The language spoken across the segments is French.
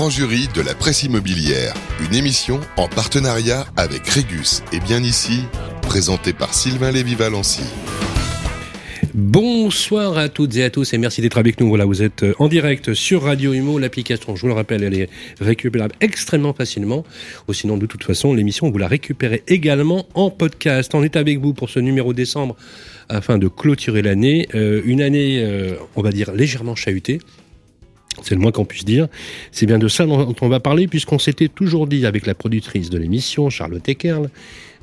grand jury de la presse immobilière, une émission en partenariat avec Régus et bien ici, présentée par Sylvain Lévy-Valency. Bonsoir à toutes et à tous et merci d'être avec nous. Voilà, vous êtes en direct sur Radio Imo. L'application, je vous le rappelle, elle est récupérable extrêmement facilement. Sinon, de toute façon, l'émission, vous la récupérez également en podcast. On est avec vous pour ce numéro décembre afin de clôturer l'année. Euh, une année, euh, on va dire, légèrement chahutée. C'est le moins qu'on puisse dire. C'est bien de ça dont on va parler, puisqu'on s'était toujours dit avec la productrice de l'émission, Charlotte Eckerl,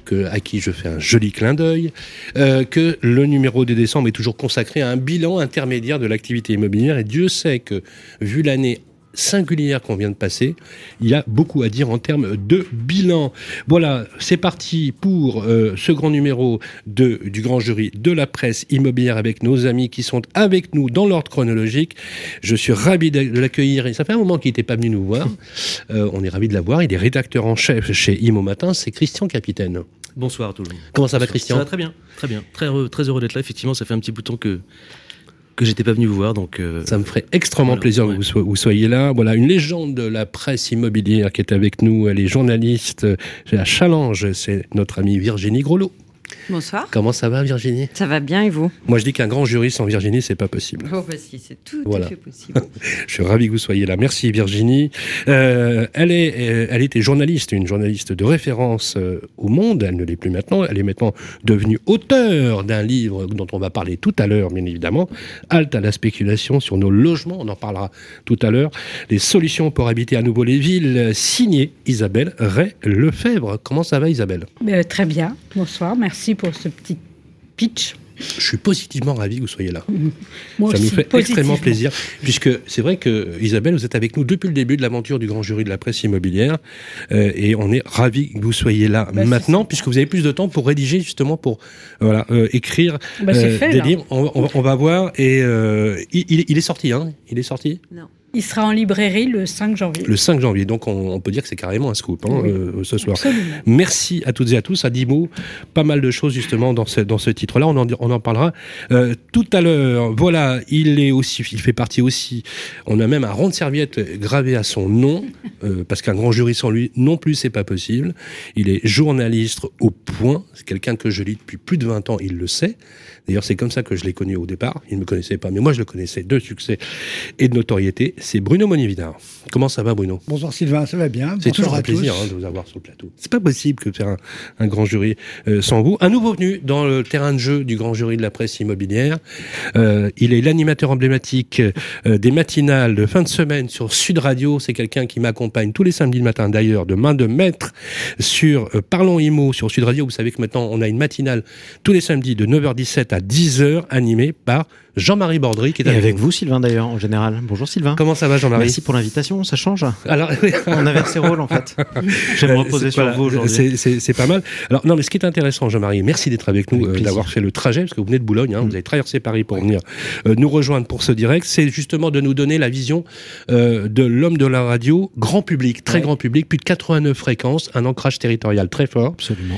que, à qui je fais un joli clin d'œil, euh, que le numéro de décembre est toujours consacré à un bilan intermédiaire de l'activité immobilière. Et Dieu sait que, vu l'année singulière qu'on vient de passer, il y a beaucoup à dire en termes de bilan. Voilà, c'est parti pour euh, ce grand numéro de, du grand jury de la presse immobilière avec nos amis qui sont avec nous dans l'ordre chronologique. Je suis ravi de l'accueillir. Ça fait un moment qu'il n'était pas venu nous voir. Euh, on est ravi de l'avoir. Il est rédacteur en chef chez Imo Matin. C'est Christian Capitaine. Bonsoir tout le monde. Comment ça va Christian? Ça va très bien, très bien. Très heureux, très heureux d'être là. Effectivement, ça fait un petit bout de temps que que j'étais pas venu vous voir. Donc, euh, ça me ferait extrêmement voilà, plaisir ouais. que vous, soyez là. Voilà, une légende de la presse immobilière qui est avec nous. Elle est journaliste à Challenge. C'est notre amie Virginie Grelot. Bonsoir. Comment ça va, Virginie? Ça va bien et vous? Moi, je dis qu'un grand jury sans Virginie, c'est pas possible. Oh, bah si, c'est tout voilà. à fait possible. je suis ravi que vous soyez là. Merci, Virginie. Euh, elle, est, elle était journaliste, une journaliste de référence euh, au monde. Elle ne l'est plus maintenant. Elle est maintenant devenue auteur d'un livre dont on va parler tout à l'heure, bien évidemment. Halte à la spéculation sur nos logements. On en parlera tout à l'heure. Les solutions pour habiter à nouveau les villes. Signé Isabelle Ray-Lefebvre. Comment ça va, Isabelle? Euh, Très bien. Bonsoir. Merci pour ce petit pitch. Je suis positivement ravi que vous soyez là. Moi Ça aussi, nous fait extrêmement plaisir, puisque c'est vrai que Isabelle, vous êtes avec nous depuis le début de l'aventure du grand jury de la presse immobilière, euh, et on est ravi que vous soyez là Bah, maintenant, puisque vous avez plus de temps pour rédiger justement, pour voilà euh, écrire Bah, c'est fait, des là. livres. On, on- on va voir, et euh, il, il- il est sorti, hein? Il est sorti? Non. Il sera en librairie le 5 janvier. le 5 janvier, donc on, on peut dire que c'est carrément un scoop hein, Oui. euh, ce soir. Absolument. Merci à toutes et à tous. À 10 mots, pas mal de choses justement dans ce, dans ce titre-là. On en, on en parlera euh, tout à l'heure. Voilà, il est aussi, il fait partie aussi. On a même un rond de serviette gravé à son nom, euh, parce qu'un grand jury sans lui non plus c'est pas possible. Il est journaliste au point. C'est quelqu'un que je lis depuis plus de 20 ans. Il le sait. D'ailleurs, c'est comme ça que je l'ai connu au départ. Il ne me connaissait pas, mais moi je le connaissais de succès et de notoriété. C'est Bruno Monividard. Comment ça va, Bruno? Bonsoir Sylvain, ça va bien c'est toujours un plaisir hein, de vous avoir sur le plateau. C'est pas possible que de faire un, un grand jury euh, sans vous. Un nouveau venu dans le terrain de jeu du grand jury de la presse immobilière. Euh, il est l'animateur emblématique euh, des matinales de fin de semaine sur Sud Radio. C'est quelqu'un qui m'accompagne tous les samedis matin d'ailleurs de main de maître sur Parlons Imo sur Sud Radio. Vous savez que maintenant on a une matinale tous les samedis de 9h17 à 10h animée par Jean-Marie Bordry qui est Et avec, vous, Sylvain, d'ailleurs, en général. Bonjour, Sylvain. Comment ça va Jean-Marie Merci pour l'invitation, ça change. Alors, On inverse ses rôles, en fait. Vais me Euh, reposer sur vous aujourd'hui. C'est- pas mal. Alors, non, mais ce qui est intéressant, Jean-Marie, merci d'être avec nous, euh, d'avoir fait le trajet, parce que vous venez de Boulogne, hein, vous avez traversé Paris pour venir euh, nous rejoindre pour ce direct. C'est justement de nous donner la vision euh, de l'homme de la radio, grand public, très Ouais. grand public, plus de 89 fréquences, un ancrage territorial très fort. Absolument.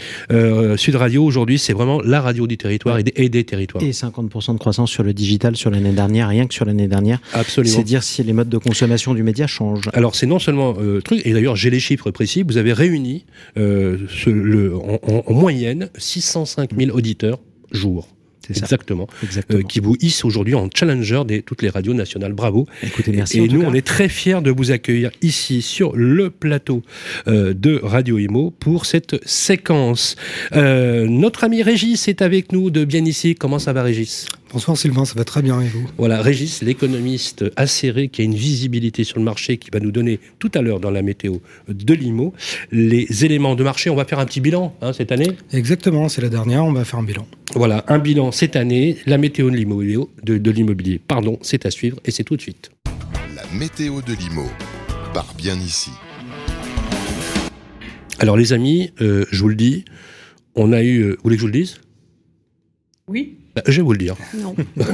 Sud Radio, aujourd'hui, c'est vraiment la radio du territoire et, des, et des territoires. Et 50% de croissance sur le digital sur l'année dernière, rien que sur l'année dernière. Absolument. C'est dire si les modes de consommation du média changent. Alors c'est non seulement euh, truc, et d'ailleurs j'ai les chiffres précis, vous avez réuni euh, ce- le, en, en- en moyenne 605 000 auditeurs jour. Exactement. Exactement. Euh, qui vous hisse aujourd'hui en challenger de toutes les radios nationales. Bravo. Écoutez, merci. Et tout nous, cas. on est très fiers de vous accueillir ici sur le plateau euh, de Radio Imo pour cette séquence. Euh, notre ami Régis est avec nous de bien ici. Comment ça va, Régis? Bonsoir Sylvain, ça va très bien et vous? Voilà, Régis, l'économiste acéré qui a une visibilité sur le marché, qui va nous donner tout à l'heure dans la météo de l'IMO les éléments de marché. On va faire un petit bilan hein, cette année? Exactement, c'est la dernière, on va faire un bilan. Voilà, un bilan cette année, la météo de l'immobilier, de, de l'immobilier. Pardon, c'est à suivre et c'est tout de suite. La météo de l'IMO, par bien ici. Alors les amis, euh, je vous le dis, on a eu... euh, vous voulez que je vous le dise? Oui. Bah, je vais vous le dire. Non.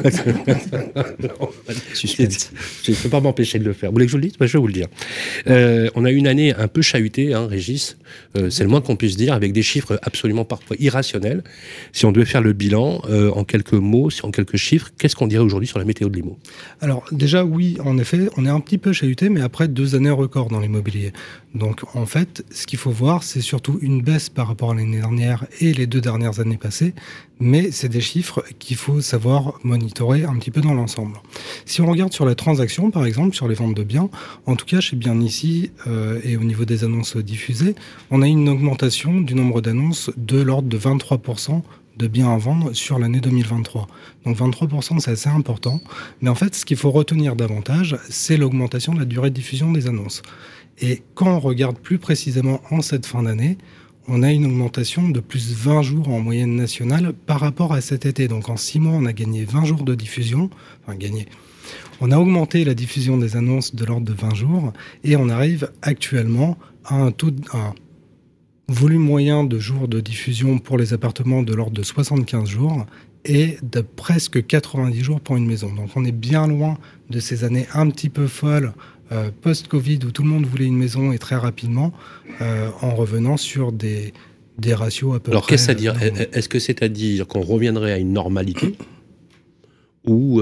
Suspense. Je ne peux pas m'empêcher de le faire. Vous voulez que je vous le dise? Bah, Je vais vous le dire. Euh, on a eu une année un peu chahutée, hein, Régis. Euh, c'est le moins qu'on puisse dire, avec des chiffres absolument parfois irrationnels. Si on devait faire le bilan euh, en quelques mots, en quelques chiffres, qu'est-ce qu'on dirait aujourd'hui sur la météo de Limo? Alors déjà, oui, en effet, on est un petit peu chahuté, mais après deux années records dans l'immobilier. Donc en fait, ce qu'il faut voir, c'est surtout une baisse par rapport à l'année dernière et les deux dernières années passées, mais c'est des chiffres qu'il faut savoir monitorer un petit peu dans l'ensemble. Si on regarde sur la transaction, par exemple, sur les ventes de biens, en tout cas chez Bien Ici euh, et au niveau des annonces diffusées, on a une augmentation du nombre d'annonces de l'ordre de 23% de biens à vendre sur l'année 2023. Donc 23%, c'est assez important. Mais en fait, ce qu'il faut retenir davantage, c'est l'augmentation de la durée de diffusion des annonces. Et quand on regarde plus précisément en cette fin d'année, on a une augmentation de plus de 20 jours en moyenne nationale par rapport à cet été. Donc en 6 mois, on a gagné 20 jours de diffusion. Enfin, gagné. On a augmenté la diffusion des annonces de l'ordre de 20 jours et on arrive actuellement à un volume moyen de jours de diffusion pour les appartements de l'ordre de 75 jours et de presque 90 jours pour une maison. Donc on est bien loin de ces années un petit peu folles euh, post-Covid où tout le monde voulait une maison et très rapidement, euh, en revenant sur des, des ratios à peu Alors, près. Alors qu'est-ce à dire euh, Est-ce que c'est à dire qu'on reviendrait à une normalité ou,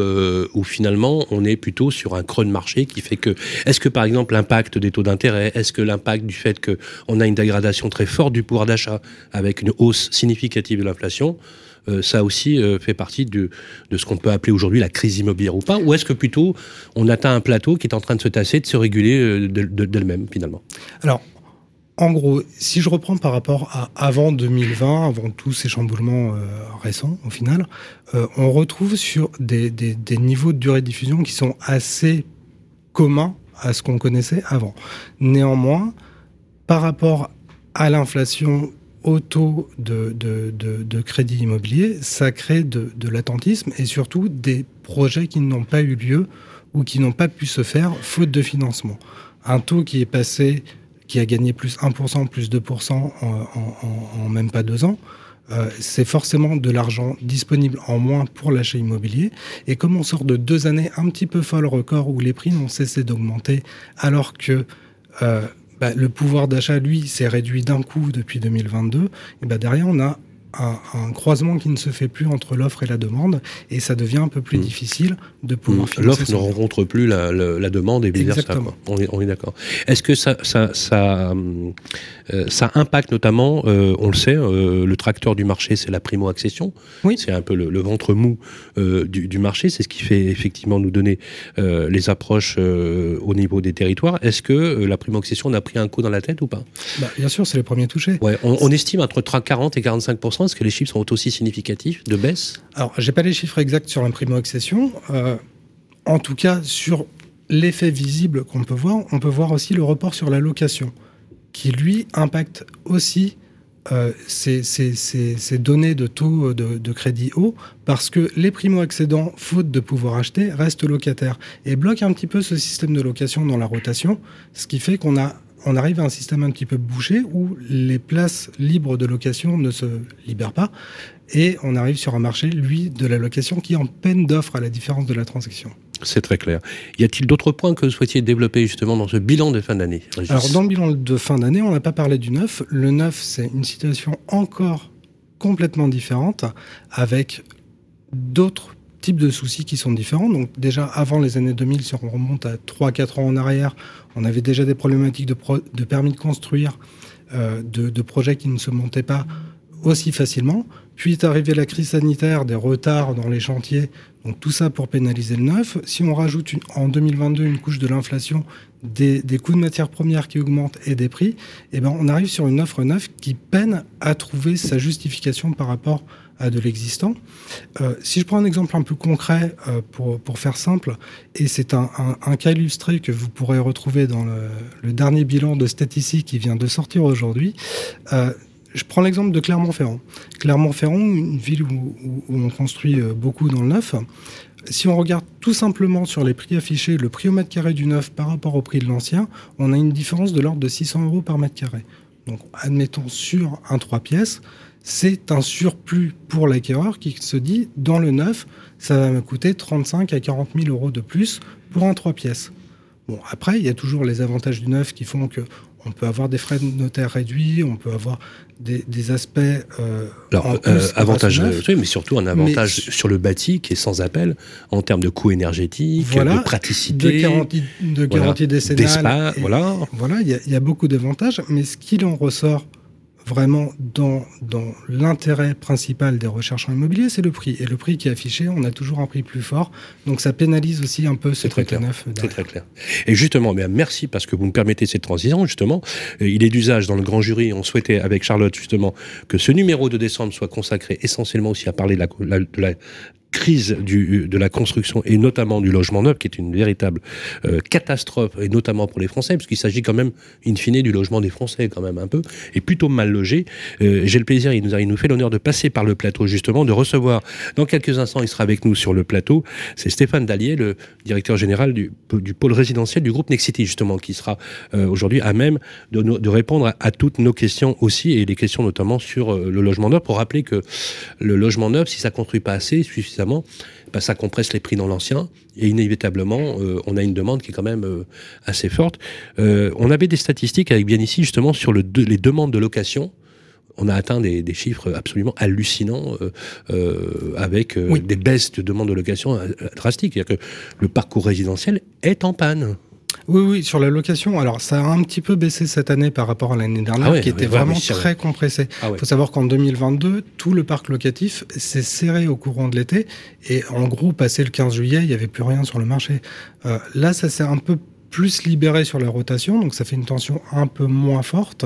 finalement on est plutôt sur un creux de marché qui fait que est-ce que par exemple l'impact des taux d'intérêt, est-ce que l'impact du fait qu'on a une dégradation très forte du pouvoir d'achat avec une hausse significative de l'inflation ça aussi euh, fait partie de, ce qu'on peut appeler aujourd'hui la crise immobilière ou pas Ou est-ce que plutôt on atteint un plateau qui est en train de se tasser, de se réguler euh, d'elle-même finalement? Alors, en gros, si je reprends par rapport à avant 2020, avant tous ces chamboulements récents, au final, on retrouve sur des, des, niveaux de durée de diffusion qui sont assez communs à ce qu'on connaissait avant. Néanmoins, par rapport à l'inflation au taux de, crédit immobilier, ça crée de, l'attentisme et surtout des projets qui n'ont pas eu lieu ou qui n'ont pas pu se faire faute de financement. Un taux qui est passé, qui a gagné plus 1%, plus 2% en, en, même pas deux ans, euh, c'est forcément de l'argent disponible en moins pour l'achat immobilier. Et comme on sort de deux années un petit peu folles record où les prix n'ont cessé d'augmenter, alors que euh, bah, le pouvoir d'achat, lui, s'est réduit d'un coup depuis 2022. Et bah, derrière, on a un, croisement qui ne se fait plus entre l'offre et la demande, et ça devient un peu plus mmh. difficile de pouvoir mmh. L'offre ne rencontre plus la, demande et vice versa. On est, on est d'accord. Est-ce que ça, ça, ça, euh, ça impacte notamment, euh, on le sait, euh, le tracteur du marché, c'est la primo-accession. Oui. C'est un peu le, ventre mou du, du, marché. C'est ce qui fait effectivement nous donner les approches au niveau des territoires. Est-ce que la primo-accession a pris un coup dans la tête ou pas? Bah, Bien sûr, c'est les premiers touchés. Ouais, on, on estime entre 40 et 45 est-ce que les chiffres sont aussi significatifs de baisse Alors, j'ai pas les chiffres exacts sur l'imprimo-accession. Euh, en tout cas, sur l'effet visible qu'on peut voir, on peut voir aussi le report sur la location, qui lui impacte aussi euh, ces, données de taux de, de, crédit haut, parce que les primo-accédants, faute de pouvoir acheter, restent locataires et bloquent un petit peu ce système de location dans la rotation, ce qui fait qu'on a on arrive à un système un petit peu bouché où les places libres de location ne se libèrent pas et on arrive sur un marché, lui, de la location qui est en peine d'offre à la différence de la transaction. C'est très clair. Y a-t-il d'autres points que vous souhaitiez développer justement dans ce bilan de fin d'année Alors dans le bilan de fin d'année, on n'a pas parlé du neuf. Le neuf, c'est une situation encore complètement différente avec d'autres types de soucis qui sont différents. Donc déjà avant les années 2000, si on remonte à 3-4 ans en arrière, on avait déjà des problématiques de, permis de construire, euh, de, projets qui ne se montaient pas aussi facilement. Puis est arrivée la crise sanitaire, des retards dans les chantiers, donc tout ça pour pénaliser le neuf. Si on rajoute en 2022 une couche de l'inflation, des, des, coûts de matières premières qui augmentent et des prix, eh ben on arrive sur une offre neuve qui peine à trouver sa justification par rapport à de l'existant. Euh, si je prends un exemple un peu concret euh, pour, pour, faire simple, et c'est un, cas illustré que vous pourrez retrouver dans le, dernier bilan de Statistics qui vient de sortir aujourd'hui, euh, je prends l'exemple de Clermont-Ferrand. Clermont-Ferrand, une ville où, on construit beaucoup dans le neuf, si on regarde tout simplement sur les prix affichés, le prix au mètre carré du neuf par rapport au prix de l'ancien, on a une différence de l'ordre de 600 euros par mètre carré. Donc, admettons sur un 3 pièces, c'est un surplus pour l'acquéreur qui se dit, dans le neuf, ça va me coûter 35 à 40 000 euros de plus pour un 3 pièces. Bon, après, il y a toujours les avantages du neuf qui font que on peut avoir des frais de notaire réduits, on peut avoir des, aspects. Euh, Alors, euh, avantage, oui, mais surtout un avantage sur le bâti qui est sans appel en termes de coût énergétique, de praticité, de garantie, de garantie décennale. voilà. Voilà, il y, y, a beaucoup d'avantages, mais ce qu'il en ressort vraiment dans, dans l'intérêt principal des recherches en immobilier, c'est le prix. Et le prix qui est affiché, on a toujours un prix plus fort. Donc ça pénalise aussi un peu ce très clair. C'est très clair. Et justement, bien, merci parce que vous me permettez cette transition, justement. Euh, il est d'usage dans le grand jury, on souhaitait avec Charlotte, justement, que ce numéro de décembre soit consacré essentiellement aussi à parler de la, de la crise du, de la construction et notamment du logement neuf, qui est une véritable euh, catastrophe, et notamment pour les Français, parce qu'il s'agit quand même, in fine, du logement des Français, quand même un peu, et plutôt mal logé. Euh, J'ai le plaisir, il nous, a, il nous fait l'honneur de passer par le plateau, justement, de recevoir, dans quelques instants, il sera avec nous sur le plateau, c'est Stéphane Dallier, le directeur général du, du pôle résidentiel du groupe Nexity, justement, qui sera euh, aujourd'hui à même de, de répondre à, toutes nos questions aussi, et les questions notamment sur euh, le logement neuf, pour rappeler que le logement neuf, si ça construit pas assez, bah, ça compresse les prix dans l'ancien et inévitablement, euh, on a une demande qui est quand même euh, assez forte. Euh, on avait des statistiques avec bien ici justement sur le les demandes de location. On a atteint des, chiffres absolument hallucinants avec des baisses de demandes de location drastiques. C'est-à-dire que le parcours résidentiel est en panne. Oui, oui, sur la location. Alors, ça a un petit peu baissé cette année par rapport à l'année dernière, ah qui était vraiment très compressé. Il ah faut savoir qu'en 2022, tout le parc locatif s'est serré au courant de l'été. Et en gros, passé le 15 juillet, il n'y avait plus rien sur le marché. Euh, là, ça s'est un peu plus libéré sur la rotation, donc ça fait une tension un peu moins forte.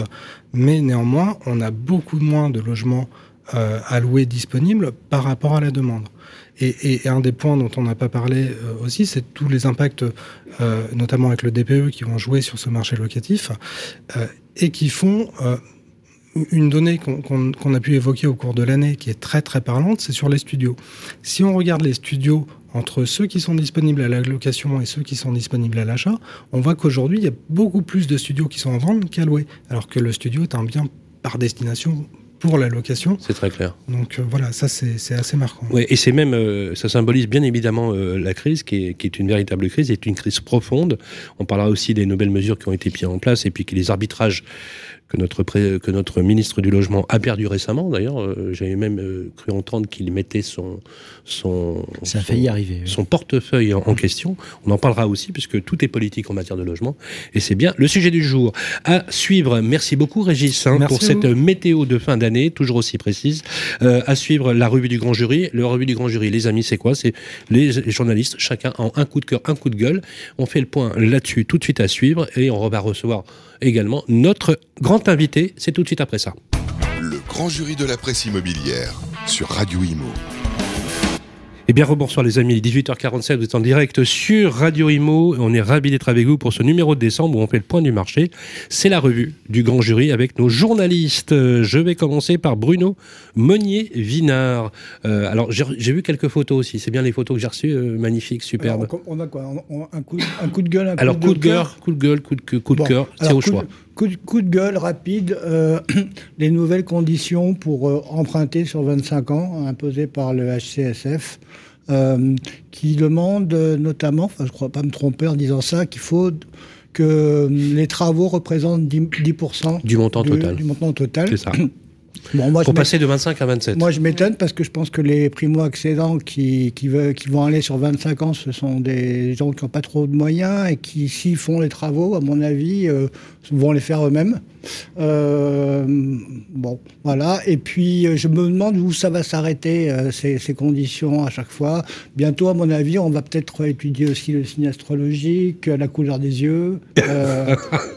Mais néanmoins, on a beaucoup moins de logements euh, alloués disponibles par rapport à la demande. Et, un des points dont on n'a pas parlé euh, aussi, c'est tous les impacts, euh, notamment avec le DPE, qui vont jouer sur ce marché locatif euh, et qui font une donnée qu'on a pu évoquer au cours de l'année, qui est très très parlante, c'est sur les studios. Si on regarde les studios entre ceux qui sont disponibles à la location et ceux qui sont disponibles à l'achat, on voit qu'aujourd'hui, il y a beaucoup plus de studios qui sont en vente qu'à louer, alors que le studio est un bien par destination pour la location. C'est très clair. Donc euh, voilà, ça c'est assez marquant. Oui, et c'est même, euh, ça symbolise bien évidemment euh, la crise, qui est, qui est, une véritable crise, est une crise profonde. On parlera aussi des nouvelles mesures qui ont été mises en place, et puis que les arbitrages que notre, que notre ministre du Logement a perdu récemment. D'ailleurs, euh, j'avais même euh, cru entendre qu'il mettait son, son, Ça a failli arriver, son portefeuille en, question. On en parlera aussi, puisque tout est politique en matière de logement. Et c'est bien le sujet du jour. À suivre, merci beaucoup Régis hein, pour cette météo de fin d'année, toujours aussi précise. Euh, à suivre la revue du grand jury. Le revue du grand jury, les amis, c'est quoi? C'est les journalistes, chacun en un coup de cœur, un coup de gueule. On fait le point là-dessus tout de suite à suivre et on va recevoir également notre grand invité. C'est tout de suite après ça. Le grand jury de la presse immobilière sur Radio Imo. Eh bien, rebonsoir les amis, 18h47, vous êtes en direct sur Radio Imo. On est ravis d'être avec vous pour ce numéro de décembre où on fait le point du marché. C'est la revue du grand jury avec nos journalistes. Je vais commencer par Bruno Monnier-Vinard. Euh, alors, j'ai vu quelques photos aussi. C'est bien les photos que j'ai reçues, euh, magnifiques, superbes. on a quoi? Un, coup, un, coup, de gueule, un alors, coup, de, cœur, coup de gueule, coup de, coup de cœur, c'est au choix. Coup, de, coup de gueule rapide, euh, les nouvelles conditions pour euh, emprunter sur 25 ans imposées par le HCSF. Euh, qui demande notamment, enfin, je ne crois pas me tromper en disant ça, qu'il faut que les travaux représentent 10%, du montant total. Du montant total. C'est ça. Bon, moi, Pour passer de 25 à 27. Moi, je m'étonne parce que je pense que les primo-accédants qui, qui, veulent, qui vont aller sur 25 ans, ce sont des gens qui n'ont pas trop de moyens et qui, s'ils font les travaux, à mon avis, euh, vont les faire eux-mêmes. Euh, bon, voilà. Et puis, euh, je me demande où ça va s'arrêter, euh, ces, ces, conditions à chaque fois. Bientôt, à mon avis, on va peut-être étudier aussi le signe astrologique, la couleur des yeux.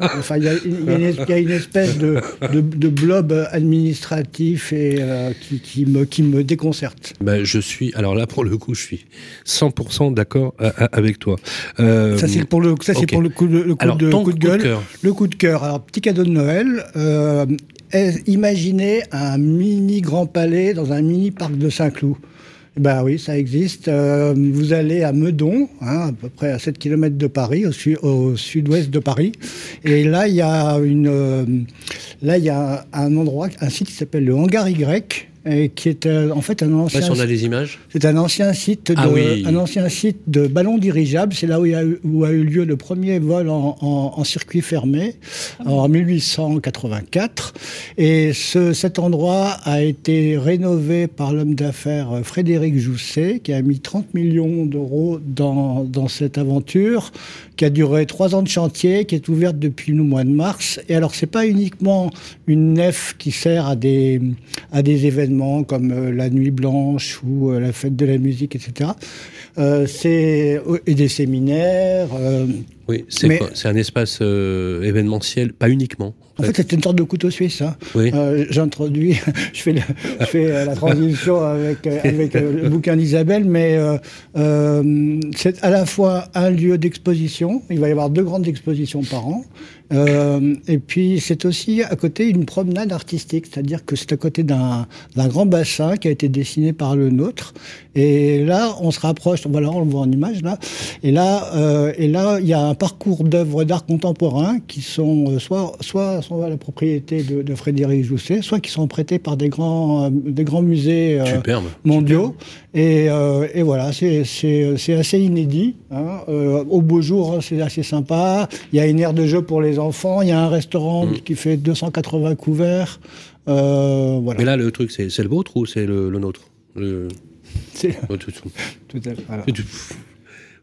enfin, il y, y, a une espèce de, de, de blob administratif et, qui, qui, me, qui me déconcerte. Ben, je suis, alors là, pour le coup, je suis 100% d'accord avec toi. ça, c'est pour le, ça, okay. pour le coup, le coup de, coup de gueule. le coup de cœur. Alors, petit cadeau de Noël. Euh, imaginez un mini Grand Palais dans un mini parc de Saint-Cloud. Ben oui, ça existe. Euh, vous allez à Meudon, hein, à peu près à 7 km de Paris, au, sud-ouest de Paris. Et là, il y a euh, là, il y a un endroit, un site qui s'appelle le Hangar Y, qui est euh, en fait un ancien. on a des images. C'est un ancien site ah de, un ancien site de ballon dirigeable. C'est là où, il a, où, a, eu lieu le premier vol en, en, circuit fermé ah en 1884. Et ce, cet endroit a été rénové par l'homme d'affaires Frédéric Jousset, qui a mis 30 millions d'euros dans, dans cette aventure, qui a duré trois ans de chantier, qui est ouverte depuis le mois de mars. Et alors, c'est pas uniquement une nef qui sert à des, à des événements comme euh, la Nuit Blanche ou euh, la Fête de la musique, etc. Euh, c'est et des séminaires. oui, c'est un espace événementiel, pas uniquement. En fait, c'est une sorte de couteau suisse. Hein. J'introduis, je fais, je fais la transition avec, avec le bouquin d'Isabelle, mais c'est à la fois un lieu d'exposition. Il va y avoir deux grandes expositions par an. Euh, et puis c'est aussi à côté une promenade artistique, c'est-à-dire que c'est à côté d'un grand bassin qui a été dessiné par le nôtre. Et là, on se rapproche, voilà, on le voit en image là. Et là, euh, et là, il y a un parcours d'œuvres d'art contemporain qui sont euh, soit soit sont à la propriété de, de, Frédéric Jousset, soit qui sont prêtés par des grands euh, des grands musées euh, mondiaux. Et, et, voilà, c'est assez inédit. Hein. au beau jour, hein, c'est assez sympa. Il y a une aire de jeu pour les enfants. Il y a un restaurant mm. qui fait 280 couverts. Voilà. Mais là, le truc, c'est le vôtre ou c'est le, nôtre? C'est tout, tout, à fait.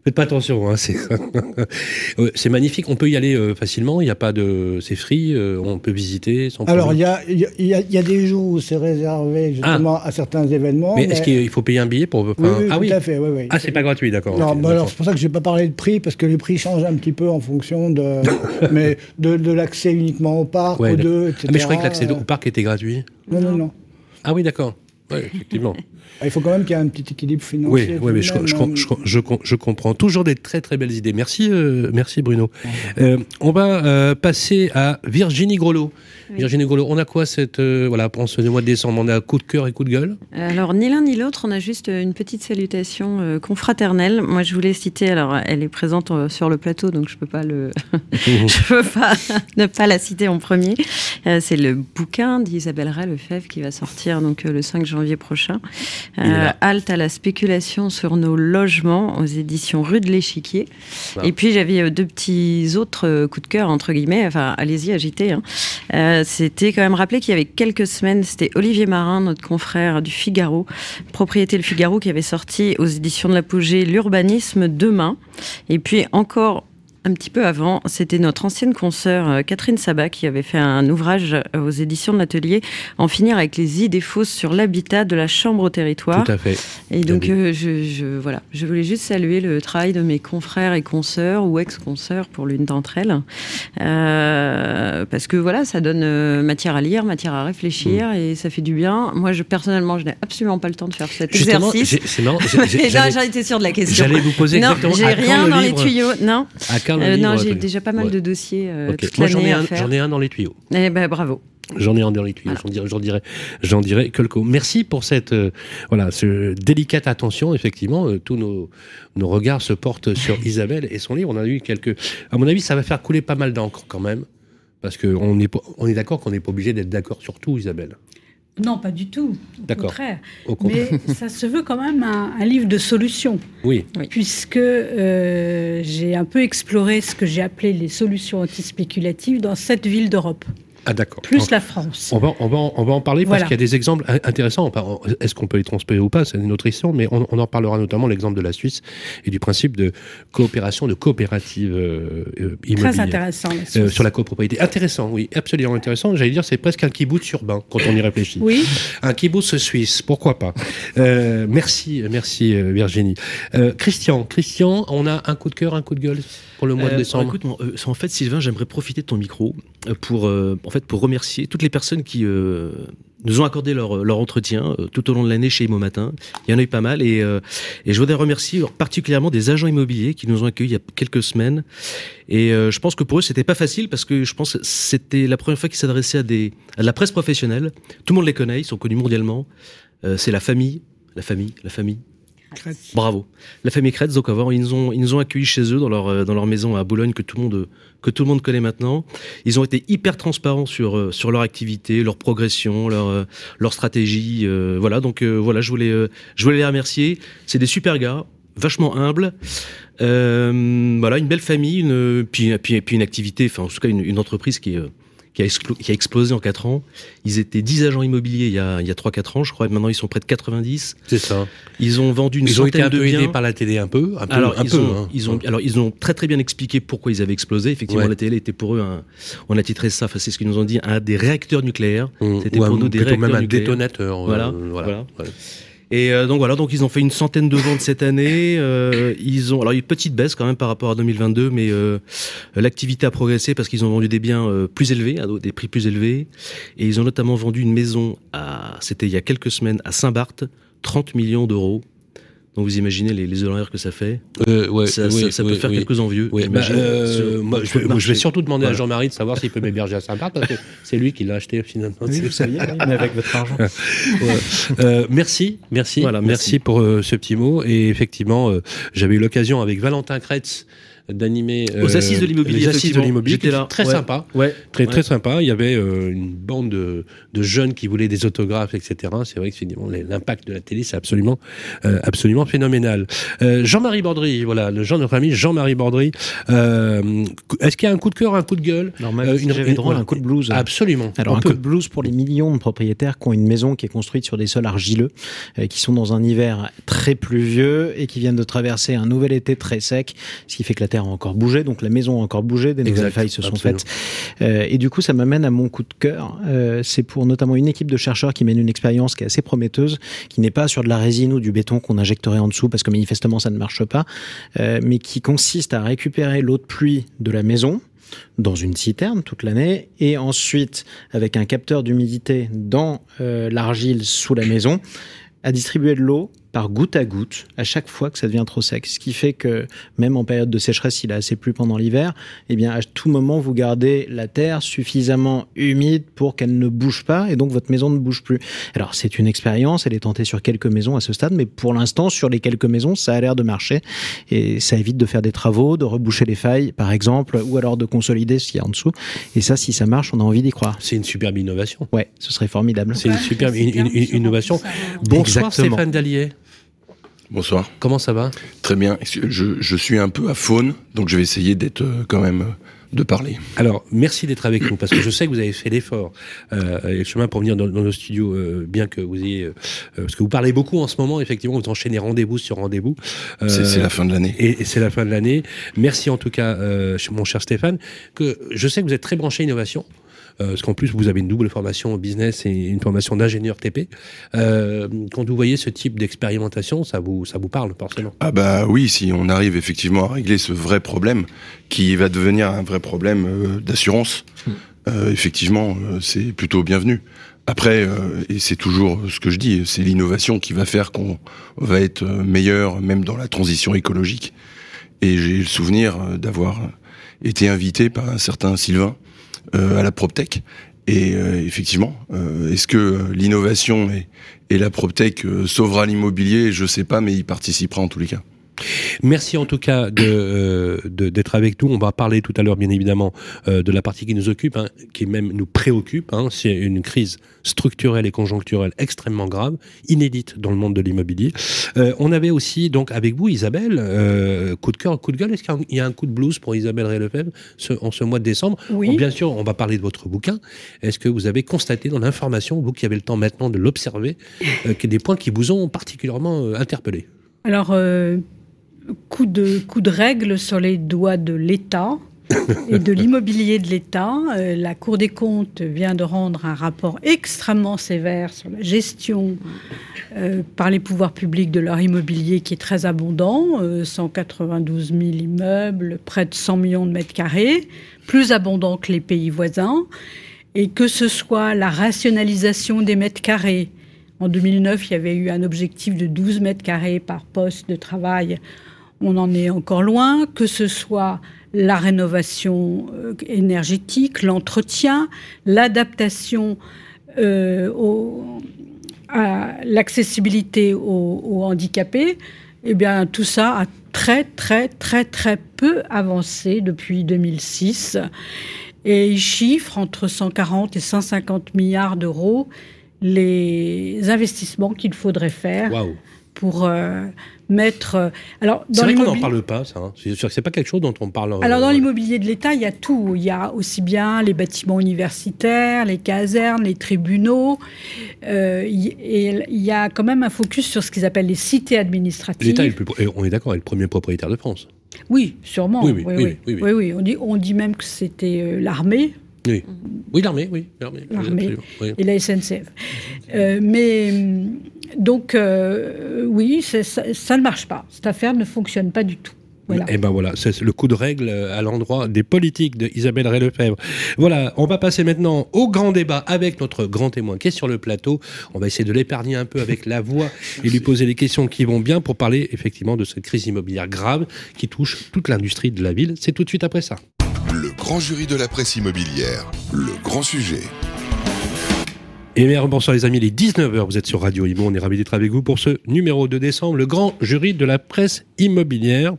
Faites pas attention, hein, c'est magnifique. On peut y aller euh, facilement. Il n'y a pas de, c'est free. Euh, on peut visiter. Sans Alors il y a, y, y a, des jours où c'est réservé justement ah. à certains événements. Mais, est-ce qu'il faut payer un billet pour oui, oui, Ah oui, tout à fait. Oui, oui. Ah c'est pas gratuit, d'accord. Non, bah alors c'est pour ça que je n'ai pas parlé de prix parce que les prix changent un petit peu en fonction de, mais de, de l'accès uniquement au parc ou de, etc. Ah, mais je croyais que l'accès au parc était gratuit. Non, non, non. Ah oui, d'accord. Oui, effectivement. Ah, il faut quand même qu'il y ait un petit équilibre financier. Oui, oui mais je, je, je, comprends. Toujours des très très belles idées. Merci, euh, merci Bruno. Euh, on va euh, passer à Virginie Grelot. Virginie Grelot, on a quoi cette, voilà, pour ce mois de décembre? On a coup de cœur et coup de gueule? Alors, ni l'un ni l'autre, on a juste une petite salutation confraternelle. Moi, je voulais citer, alors, elle est présente sur le plateau, donc je ne peux pas le. je peux pas ne pas la citer en premier. C'est le bouquin d'Isabelle Ray Lefebvre qui va sortir donc, le 5 janvier prochain. Euh, halte à la spéculation sur nos logements aux éditions Rue de l'Échiquier. Et puis j'avais euh, deux petits autres euh, coups de cœur, entre guillemets, enfin allez-y, agitez. Hein. c'était quand même rappelé qu'il y avait quelques semaines, c'était Olivier Marin, notre confrère du Figaro, propriété Le Figaro, qui avait sorti aux éditions de l'Apogée L'urbanisme demain. Et puis encore un petit peu avant, c'était notre ancienne consoeur euh, Catherine Sabat qui avait fait un ouvrage euh, aux éditions de l'atelier En finir avec les idées fausses sur l'habitat de la chambre au territoire. Tout à fait. Et donc, euh, je, voilà, je voulais juste saluer le travail de mes confrères et consoeurs ou ex-consoeurs pour l'une d'entre elles. parce que voilà, ça donne matière à lire, matière à réfléchir mm. et ça fait du bien. Moi, je, personnellement, je n'ai absolument pas le temps de faire cet exercice. C'est marrant. J'en étais sûre de la question. J'allais vous poser non, exactement. J'ai rien dans les tuyaux. Non. Euh, non, j'ai déjà pas mal de dossiers euh, Moi, j'en ai, un, j'en ai un dans les tuyaux. Eh ben, bravo. J'en ai un dans les tuyaux, j'en dirais, j'en dirais, j'en dirais que le Merci pour cette, euh, voilà, ce délicate attention. Effectivement, tous nos, nos regards se portent sur Isabelle et son livre. On a eu quelques, à mon avis, ça va faire couler pas mal d'encre quand même, parce qu'on est, on est d'accord qu'on n'est pas obligé d'être d'accord sur tout, Isabelle. Non, pas du tout. Au contraire. Mais ça se veut quand même un, livre de solutions. Oui. Puisque euh, j'ai un peu exploré ce que j'ai appelé les solutions antispéculatives dans cette ville d'Europe. Ah d'accord. Plus la France. On va, on va, on va en parler parce qu'il y a des exemples intéressants. Est-ce qu'on peut les transposer ou pas? C'est une autre histoire, mais on, en parlera notamment l'exemple de la Suisse et du principe de coopération, de coopérative euh, immobilière. Très intéressant. Euh, sur la copropriété. Intéressant, oui, absolument intéressant. J'allais dire, c'est presque un kibbutz urbain quand on y réfléchit. Oui. Un kibbutz suisse, pourquoi pas? Euh, Merci, merci Virginie. Christian, Christian, on a un coup de cœur, un coup de gueule pour le mois de décembre? écoute, en fait, Sylvain, j'aimerais profiter de ton micro pour, en fait, pour remercier toutes les personnes qui euh, nous ont accordé leur, leur entretien euh, tout au long de l'année chez Imo Matin. Il y en a eu pas mal et, euh, et je voudrais remercier particulièrement des agents immobiliers qui nous ont accueillis il y a quelques semaines. Et je pense que pour eux c'était pas facile parce que je pense que c'était la première fois qu'ils s'adressaient à à de la presse professionnelle. Tout le monde les connaît, ils sont connus mondialement. c'est la famille, la famille, la famille. Bravo. La famille Kretz, donc ils nous ont, ils nous ont accueillis chez eux dans leur, euh, dans leur maison à Boulogne que tout le monde, que tout le monde connaît maintenant. Ils ont été hyper transparents sur, euh, sur leur activité, leur progression, leur, euh, leur stratégie. voilà, donc voilà, je voulais, je voulais les remercier. C'est des super gars, vachement humbles. voilà, une belle famille, une, puis, puis, puis une activité, enfin en tout cas une, une entreprise qui est qui a, explosé en 4 ans. Ils étaient 10 agents immobiliers il y a, il y a 3-4 ans, je crois, et maintenant ils sont près de 90. C'est ça. Ils ont vendu une ils centaine ont été de biens. aidés par la télé un peu, un peu, alors, un ils peu, ont, hein. ils ont, alors, ils ont très très bien expliqué pourquoi ils avaient explosé. Effectivement, Ouais. la télé était pour eux un, on a titré ça, enfin, c'est ce qu'ils nous ont dit, un des réacteurs nucléaires. Mmh. C'était Ou pour un- nous des réacteurs même un nucléaires. détonateur. euh, Voilà, voilà. Ouais. Et euh, donc voilà, donc ils ont fait une centaine de ventes cette année. Euh, ils ont alors une petite baisse quand même par rapport à 2022, mais euh, l'activité a progressé parce qu'ils ont vendu des biens euh, plus élevés, à des prix plus élevés, et ils ont notamment vendu une maison à, c'était il y a quelques semaines à Saint-Barth, 30 millions d'euros. Donc vous imaginez les, les honoraires que ça fait. Euh, ouais, ça, oui, ça- ça peut oui, faire oui. quelques envieux. Oui, bah, euh, moi, je, vais- moi, je vais marché. surtout demander à. Jean-Marie de savoir s'il peut m'héberger à Saint-Barth parce que c'est lui qui l'a acheté finalement. Oui, vous saviez, oui, mais avec votre argent. Euh, merci, merci, Voilà, merci, merci. pour euh, ce petit mot. Et effectivement, euh, j'avais eu l'occasion avec Valentin Kretz d'animer euh, Aux assises de l'immobilier, les assises de l'immobilier, très Ouais. sympa. Ouais. Très, Ouais. très sympa. Il y avait euh, une bande de, de jeunes qui voulaient des autographes, etc. C'est vrai que finalement, l'impact de la télé, c'est absolument, euh, absolument phénoménal. Euh, Jean-Marie Bordry, voilà, le Jean, notre ami Jean-Marie Bordry. Euh, Est-ce qu'il y a un coup de cœur, un coup de gueule? Euh, une- une- voilà. un coup de blues. Absolument. Alors un peut. coup de blues pour les millions de propriétaires qui ont une maison qui est construite sur des sols argileux, euh, qui sont dans un hiver très pluvieux et qui viennent de traverser un nouvel été très sec, ce qui fait que la terre a encore bougé, donc la maison a encore bougé, des nouvelles failles se sont absolument. faites. Euh, et du coup, ça m'amène à mon coup de cœur. Euh, c'est pour notamment une équipe de chercheurs qui mène une expérience qui est assez prometteuse, qui n'est pas sur de la résine ou du béton qu'on injecterait en dessous parce que manifestement ça ne marche pas, euh, mais qui consiste à récupérer l'eau de pluie de la maison dans une citerne toute l'année et ensuite avec un capteur d'humidité dans euh, l'argile sous la maison à distribuer de l'eau par goutte à goutte à chaque fois que ça devient trop sec. Ce qui fait que même en période de sécheresse, s'il a assez plu pendant l'hiver, eh bien à tout moment vous gardez la terre suffisamment humide pour qu'elle ne bouge pas et donc votre maison ne bouge plus. Alors c'est une expérience, elle est tentée sur quelques maisons à ce stade, mais pour l'instant sur les quelques maisons, ça a l'air de marcher et ça évite de faire des travaux, de reboucher les failles par exemple, ou alors de consolider ce qu'il y a en dessous. Et ça, si ça marche, on a envie d'y croire. C'est une superbe innovation. Ouais, ce serait formidable. C'est une superbe une- une- une innovation. Bonsoir Exactement. Stéphane Dallier. Bonsoir. Comment ça va? Très bien. Je, je suis un peu à faune, donc je vais essayer d'être euh, quand même euh, de parler. Alors, merci d'être avec nous, parce que je sais que vous avez fait l'effort euh, et le chemin pour venir dans, dans nos studios, euh, bien que vous ayez... euh, parce que vous parlez beaucoup en ce moment, effectivement, vous enchaînez rendez-vous sur rendez-vous. C'est la fin de l'année. Et, et c'est la fin de l'année. Merci en tout cas, mon cher Stéphane, que je sais que vous êtes très branché innovation. Euh, parce qu'en plus, vous avez une double formation au business et une formation d'ingénieur TP. Euh, quand vous voyez ce type d'expérimentation, ça vous, ça vous parle forcément. Ah bah oui, si on arrive effectivement à régler ce vrai problème, qui va devenir un vrai problème euh, d'assurance, euh, effectivement, euh, c'est plutôt bienvenu. Après, euh, et c'est toujours ce que je dis, c'est l'innovation qui va faire qu'on va être meilleur, même dans la transition écologique. Et j'ai le souvenir d'avoir été invité par un certain Sylvain euh, à la PropTech. Et euh, effectivement, euh, est-ce que euh, l'innovation et, la PropTech euh, sauvera l'immobilier? Je sais pas, mais il participera en tous les cas. Merci en tout cas de, euh, de- d'être avec nous. On va parler tout à l'heure, bien évidemment, euh, de la partie qui nous occupe, hein, qui même nous préoccupe. Hein. C'est une crise structurelle et conjoncturelle extrêmement grave, inédite dans le monde de l'immobilier. Euh, on avait aussi donc avec vous, Isabelle, euh, coup de cœur, coup de gueule. Est-ce qu'il y a un coup de blues pour Isabelle Ray-Lefebvre ce, en ce mois de décembre? Oui. Bien sûr, on va parler de votre bouquin. Est-ce que vous avez constaté dans l'information, vous qui avez le temps maintenant de l'observer, euh, qu'il y a des points qui vous ont particulièrement euh, interpellé? Alors, euh, coup, de, coup de règle sur les doigts de l'État et de l'immobilier de l'État. Euh, la Cour des comptes vient de rendre un rapport extrêmement sévère sur la gestion euh, par les pouvoirs publics de leur immobilier qui est très abondant, euh, 192 000 immeubles, près de 100 millions de mètres carrés, plus abondant que les pays voisins, et que ce soit la rationalisation des mètres carrés. En 2009, il y avait eu un objectif de 12 mètres carrés par poste de travail. On en est encore loin, que ce soit la rénovation euh, énergétique, l'entretien, l'adaptation euh, au- l'accessibilité aux, handicapés, eh bien, tout ça a très, très, très, très peu avancé depuis 2006. Et il chiffre entre 140 et 150 milliards d'euros les investissements qu'il faudrait faire pour euh, mettre. Euh, alors, c'est vrai qu'on n'en parle pas, ça. Hein. C'est sûr que c'est pas quelque chose dont on parle. Euh, Alors, dans l'immobilier de l'État, il y a tout. Il y a aussi bien les bâtiments universitaires, les casernes, les tribunaux. et il y a quand même un focus sur ce qu'ils appellent les cités administratives. L'État, on est d'accord, est le premier propriétaire de France. Oui, sûrement. Oui, oui, oui. oui, On, dit, on dit même que c'était l'armée. Oui, oui l'armée, oui. L'armée et la SNCF. mais donc, euh, oui, ça, ne marche pas. Cette affaire ne fonctionne pas du tout. Et eh ben voilà, c'est le coup de règle à l'endroit des politiques de Isabelle Ray-Lefebvre. Voilà, on va passer maintenant au grand débat avec notre grand témoin qui est sur le plateau. On va essayer de l'épargner un peu avec la voix et lui poser les questions qui vont bien pour parler effectivement de cette crise immobilière grave qui touche toute l'industrie de la ville. C'est tout de suite après ça. Le grand jury de la presse immobilière, le grand sujet. Et bien, bonsoir les amis, il est 19h, vous êtes sur Radio Imo, on est ravis d'être avec vous pour ce numéro de décembre, le grand jury de la presse immobilière.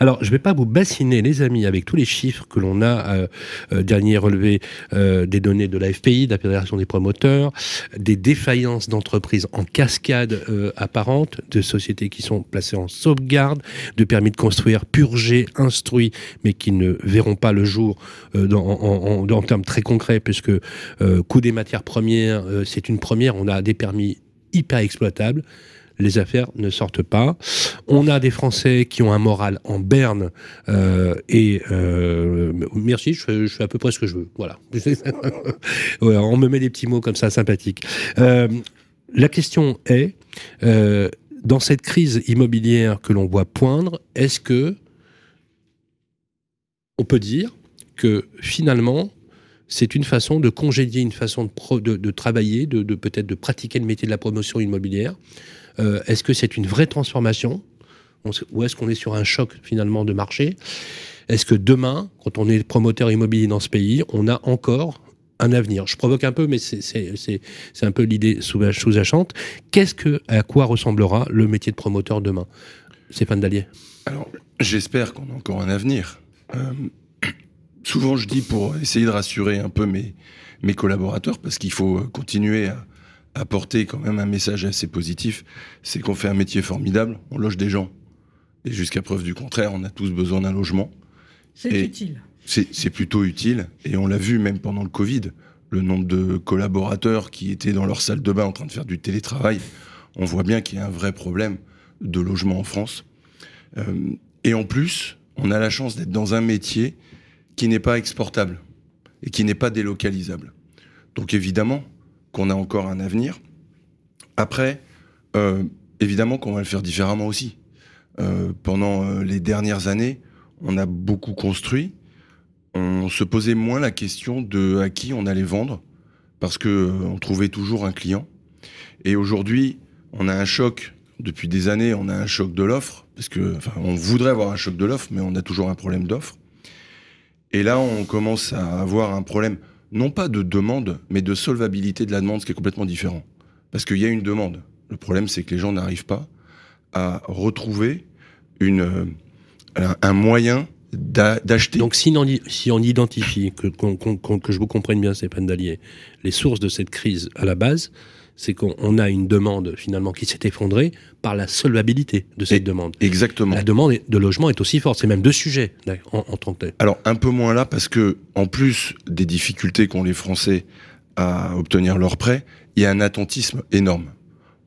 Alors, je ne vais pas vous bassiner, les amis, avec tous les chiffres que l'on a, euh, euh, dernier relevé euh, des données de la FPI, de la Fédération des promoteurs, des défaillances d'entreprises en cascade apparentes, de sociétés qui sont placées en sauvegarde, de permis de construire purgés, instruits, mais qui ne verront pas le jour en, en, termes très concrets, puisque coût des matières premières, c'est une première, on a des permis hyper exploitables les affaires ne sortent pas. On a des Français qui ont un moral en berne euh, et euh, merci, je fais, à peu près ce que je veux. Voilà. on me met des petits mots comme ça sympathiques. Euh, la question est, dans cette crise immobilière que l'on voit poindre, est-ce que on peut dire que finalement c'est une façon de congédier une façon de, travailler, de, peut-être de pratiquer le métier de la promotion immobilière, est-ce que c'est une vraie transformation? Ou est-ce qu'on est sur un choc finalement de marché? Est-ce que demain, quand on est promoteur immobilier dans ce pays, on a encore un avenir? Je provoque un peu, mais c'est un peu l'idée sous-jacente. Qu'est-ce que, à quoi ressemblera le métier de promoteur demain? Stéphane Dallier. Alors, j'espère qu'on a encore un avenir. Euh, souvent, je dis pour essayer de rassurer un peu mes, mes collaborateurs, parce qu'il faut continuer à, apporter quand même un message assez positif, c'est qu'on fait un métier formidable, on loge des gens. Et jusqu'à preuve du contraire, on a tous besoin d'un logement. C'est utile. C'est plutôt utile. Et on l'a vu même pendant le Covid, le nombre de collaborateurs qui étaient dans leur salle de bain en train de faire du télétravail. On voit bien qu'il y a un vrai problème de logement en France. Euh, et en plus, on a la chance d'être dans un métier qui n'est pas exportable et qui n'est pas délocalisable. Donc évidemment, qu'on a encore un avenir. Après, euh, évidemment qu'on va le faire différemment aussi. Euh, pendant euh, les dernières années, on a beaucoup construit. On se posait moins la question de à qui on allait vendre parce que on trouvait toujours un client. Et aujourd'hui, on a un choc. Depuis des années, on a un choc de l'offre parce que, on voudrait avoir un choc de l'offre, mais on a toujours un problème d'offre. Et là, on commence à avoir un problème non pas de demande, mais de solvabilité de la demande, ce qui est complètement différent. Parce qu'il y a une demande. Le problème, c'est que les gens n'arrivent pas à retrouver euh, un moyen d'acheter. Donc si on, identifie, que, que je vous comprenne bien, Stéphane Dallier, les sources de cette crise à la base, c'est qu'on a une demande finalement qui s'est effondrée par la solvabilité de cette demande. Exactement. La demande de logement est aussi forte. C'est même deux sujets en, en, tant que tel. Alors un peu moins là parce que en plus des difficultés qu'ont les Français à obtenir leurs prêts, il y a un attentisme énorme.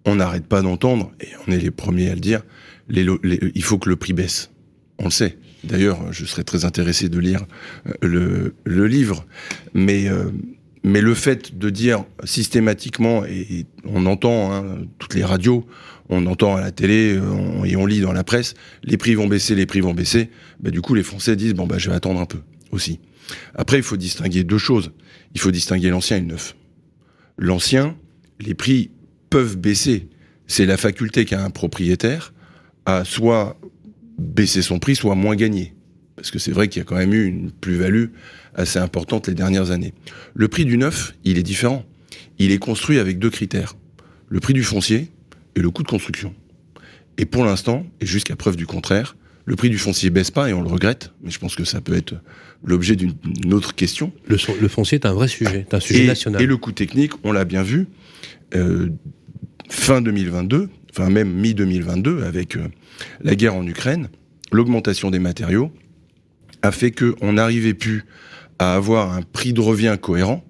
On n'arrête pas d'entendre et on est les premiers à le dire. il faut que le prix baisse. On le sait. D'ailleurs, je serais très intéressé de lire euh, le, livre, mais euh, mais le fait de dire systématiquement, et, on entend hein, toutes les radios, on entend à la télé et on lit dans la presse, les prix vont baisser, les prix vont baisser, bah, du coup les Français disent, bon bah je vais attendre un peu aussi. Après, il faut distinguer deux choses. Il faut distinguer l'ancien et le neuf. L'ancien, les prix peuvent baisser. C'est la faculté qu'a un propriétaire à soit baisser son prix, soit moins gagner. Parce que c'est vrai qu'il y a quand même eu une plus-value assez importante les dernières années. Le prix du neuf, il est différent. Il est construit avec deux critères. le prix du foncier et le coût de construction. Et pour l'instant, et jusqu'à preuve du contraire, le prix du foncier baisse pas et on le regrette, mais je pense que ça peut être l'objet d'une autre question. Le, le, foncier est un vrai sujet, c'est un sujet national. Et le coût technique, on l'a bien vu, euh, fin 2022, enfin même mi-2022, avec euh, la guerre en Ukraine, l'augmentation des matériaux a fait qu'on n'arrivait plus à avoir un prix de revient cohérent,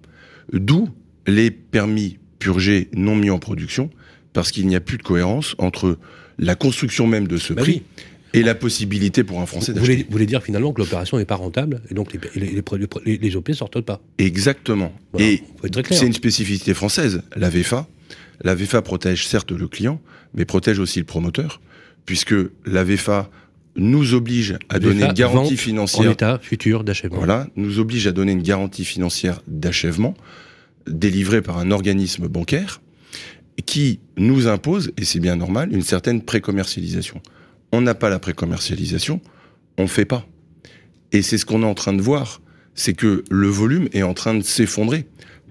d'où les permis purgés non mis en production, parce qu'il n'y a plus de cohérence entre la construction même de ce bah prix et la possibilité pour un Français d'acheter. Vous voulez dire finalement que l'opération n'est pas rentable et donc les, les, les, les OP ne sortent pas Exactement. et c'est une spécificité française. La VFA, la VFA protège certes le client, mais protège aussi le promoteur, puisque la VFA nous oblige à donner une garantie financière. En état futur d'achèvement. Voilà, nous oblige à donner une garantie financière d'achèvement délivrée par un organisme bancaire qui nous impose, et c'est bien normal, une certaine pré-commercialisation. On n'a pas la pré-commercialisation, on ne fait pas. Et c'est ce qu'on est en train de voir, c'est que le volume est en train de s'effondrer.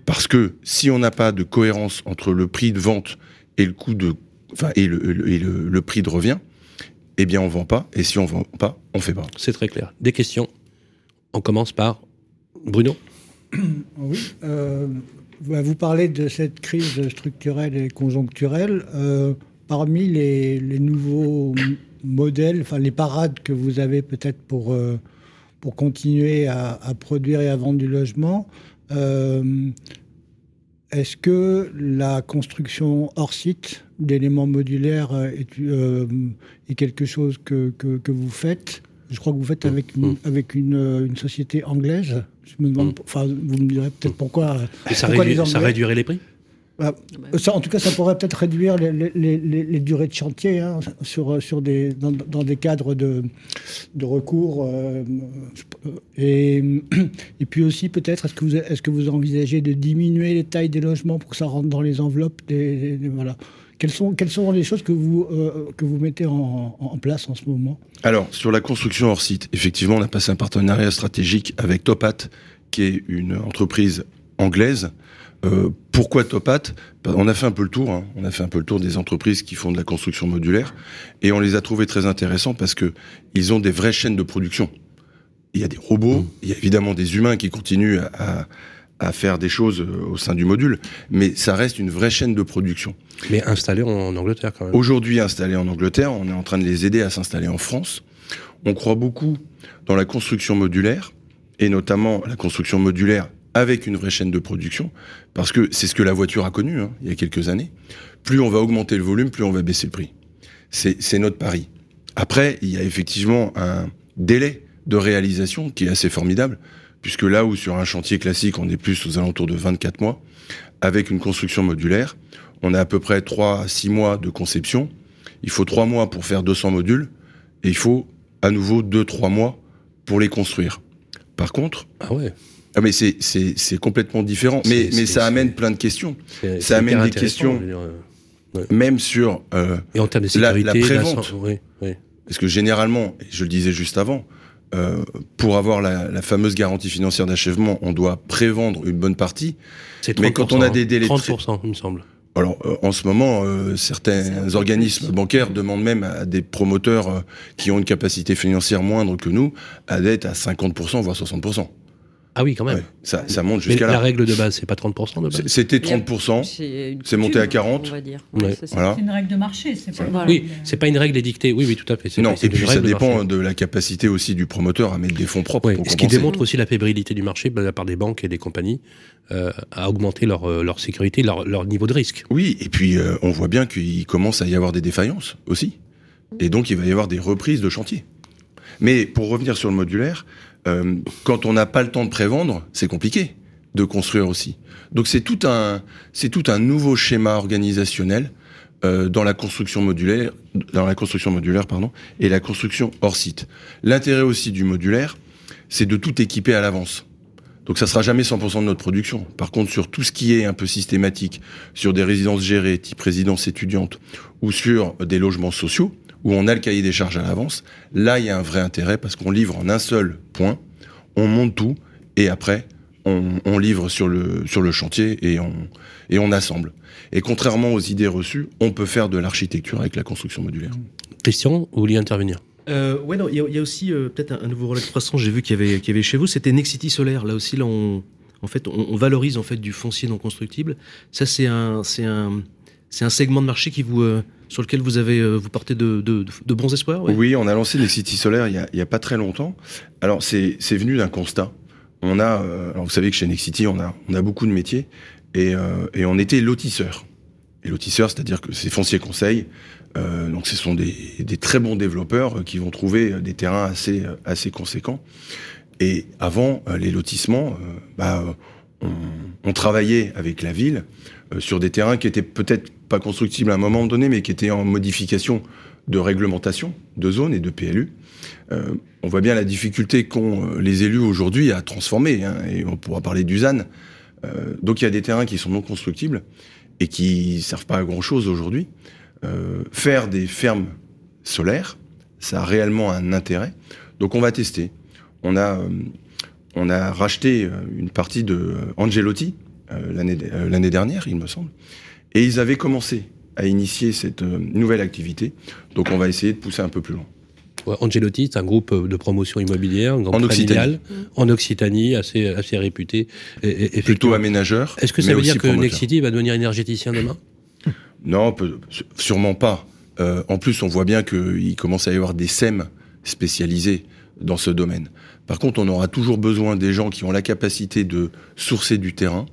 Parce que si on n'a pas de cohérence entre le prix de vente et le coût de, enfin, et le, prix de revient, eh bien on vend pas. Et si on vend pas, on fait pas. C'est très clair. Des questions? On commence par Bruno. Oui. Euh, bah, vous parlez de cette crise structurelle et conjoncturelle. Euh, parmi les, nouveaux modèles, enfin les parades que vous avez peut-être pour, euh, pour continuer à, produire et à vendre du logement, euh, est-ce que la construction hors site d'éléments modulaires est, est, quelque chose que, que vous faites? Je crois que vous faites avec une, mmh. avec une, euh, une société anglaise. Je me demande, mmh. enfin, vous me direz peut-être pourquoi. ça, réduit, ça, réduirait les prix? Bah, ça, en tout cas, ça pourrait peut-être réduire les, les, les, durées de chantier hein, sur, sur des, dans, dans, des cadres de, de recours. Euh, et, et puis aussi, peut-être, est-ce que, vous, est-ce que vous envisagez de diminuer les tailles des logements pour que ça rentre dans les enveloppes des, voilà. Quelles sont, quelles sont les choses que vous, euh, que vous mettez en, en, place en ce moment? Alors, sur la construction hors site, effectivement, on a passé un partenariat stratégique avec Topat, qui est une entreprise anglaise. Euh, pourquoi Topat On a fait un peu le tour. Hein. On a fait un peu le tour des entreprises qui font de la construction modulaire, et on les a trouvés très intéressants parce que ils ont des vraies chaînes de production. Il y a des robots, mmh. il y a évidemment des humains qui continuent à, à faire des choses euh, au sein du module, mais ça reste une vraie chaîne de production. Mais installée en Angleterre quand même. Aujourd'hui installée en Angleterre, on est en train de les aider à s'installer en France. On croit beaucoup dans la construction modulaire, et notamment la construction modulaire avec une vraie chaîne de production, parce que c'est ce que la voiture a connu hein, il y a quelques années. Plus on va augmenter le volume, plus on va baisser le prix. C'est notre pari. Après, il y a effectivement un délai de réalisation qui est assez formidable puisque là où sur un chantier classique, on est plus aux alentours de 24 mois, avec une construction modulaire, on a à peu près 3 à 6 mois de conception. Il faut 3 mois pour faire 200 modules, et il faut à nouveau 2-3 mois pour les construire. Par contre... Ah ouais ah mais c'est, c'est, complètement différent. Mais, mais ça amène plein de questions. Ça amène des questions, euh, même sur euh, et en termes de sécurité, la, la prévente. Oui, oui. Parce que généralement, je le disais juste avant, euh, pour avoir la, fameuse garantie financière d'achèvement, on doit prévendre une bonne partie. Mais quand on a des délais 30%, il me semble. Alors, euh, en ce moment, euh, certains organismes bancaires demandent même à des promoteurs qui ont une capacité financière moindre que nous à d'être à 50%, voire 60%. Ah oui, quand même. ça, ça, monte jusqu'à là. La règle de base, c'est pas 30% de base C'était 30%, c'est monté à 40%. On va dire. C'est une règle de marché, c'est pas... Oui, c'est pas une règle édictée, oui, oui, tout à fait. Non, et puis ça dépend de, la capacité aussi du promoteur à mettre des fonds propres Ce qui démontre aussi la fébrilité du marché de la part des banques et des compagnies euh, à augmenter leur, euh, leur sécurité, leur, leur, niveau de risque. Oui, et puis euh, on voit bien qu'il commence à y avoir des défaillances aussi. Et donc il va y avoir des reprises de chantier. Mais pour revenir sur le modulaire, euh, quand on n'a pas le temps de prévendre, c'est compliqué de construire aussi. Donc c'est tout un c'est tout un nouveau schéma organisationnel euh, dans la construction modulaire, dans la construction modulaire pardon, et la construction hors site. L'intérêt aussi du modulaire, c'est de tout équiper à l'avance. Donc ça sera jamais 100% de notre production. Par contre, sur tout ce qui est un peu systématique, sur des résidences gérées, type résidence étudiante, ou sur des logements sociaux, où on a le cahier des charges à l'avance, là, il y a un vrai intérêt parce qu'on livre en un seul point, on monte tout, et après, on, livre sur le, sur le chantier et on, et on assemble. Et contrairement aux idées reçues, on peut faire de l'architecture avec la construction modulaire. Christian, vous vouliez intervenir? Euh, ouais, non, il y, a aussi euh, peut-être un, nouveau relais de croissance. J'ai vu qu'il y avait, qu'il y avait chez vous. C'était Nexity Solaire. Là aussi, là, on, en fait, on, valorise en fait du foncier non constructible. Ça, c'est un, c'est un, c'est un segment de marché qui vous, euh, sur lequel vous avez, euh, vous portez de, de, bons espoirs. Oui, on a lancé Nexity Solaire il y a, pas très longtemps. Alors, c'est, venu d'un constat. On a, alors vous savez que chez Nexity, on a, on a beaucoup de métiers et, et on était lotisseurs. Et lotisseurs, c'est-à-dire que c'est foncier conseil. Euh, donc ce sont des, des, très bons développeurs euh, qui vont trouver euh, des terrains assez, assez conséquents. Et avant les lotissements, bah, on, travaillait avec la ville sur des terrains qui étaient peut-être pas constructibles à un moment donné, mais qui étaient en modification de réglementation, de zone et de PLU. Euh, on voit bien la difficulté qu'ont les élus aujourd'hui à transformer, hein, et on pourra parler d'USAN. Euh, donc il y a des terrains qui sont non constructibles et qui servent pas à grand chose aujourd'hui. Euh, faire des fermes solaires, ça a réellement un intérêt. Donc on va tester. On a, euh, on a racheté euh, une partie de Angelotti l'année dernière, il me semble, et ils avaient commencé à initier cette nouvelle activité. Donc on va essayer de pousser un peu plus loin. Angelotti, c'est un groupe de promotion immobilière, en Occitanie, en Occitanie, assez, assez réputé. Et, Plutôt aménageur. Est-ce que ça veut dire que Nexity va devenir énergéticien demain? Non, sûrement pas. Euh, en plus, on voit bien qu'il commence à y avoir des SEM spécialisés dans ce domaine. Par contre, on aura toujours besoin des gens qui ont la capacité de sourcer du terrain,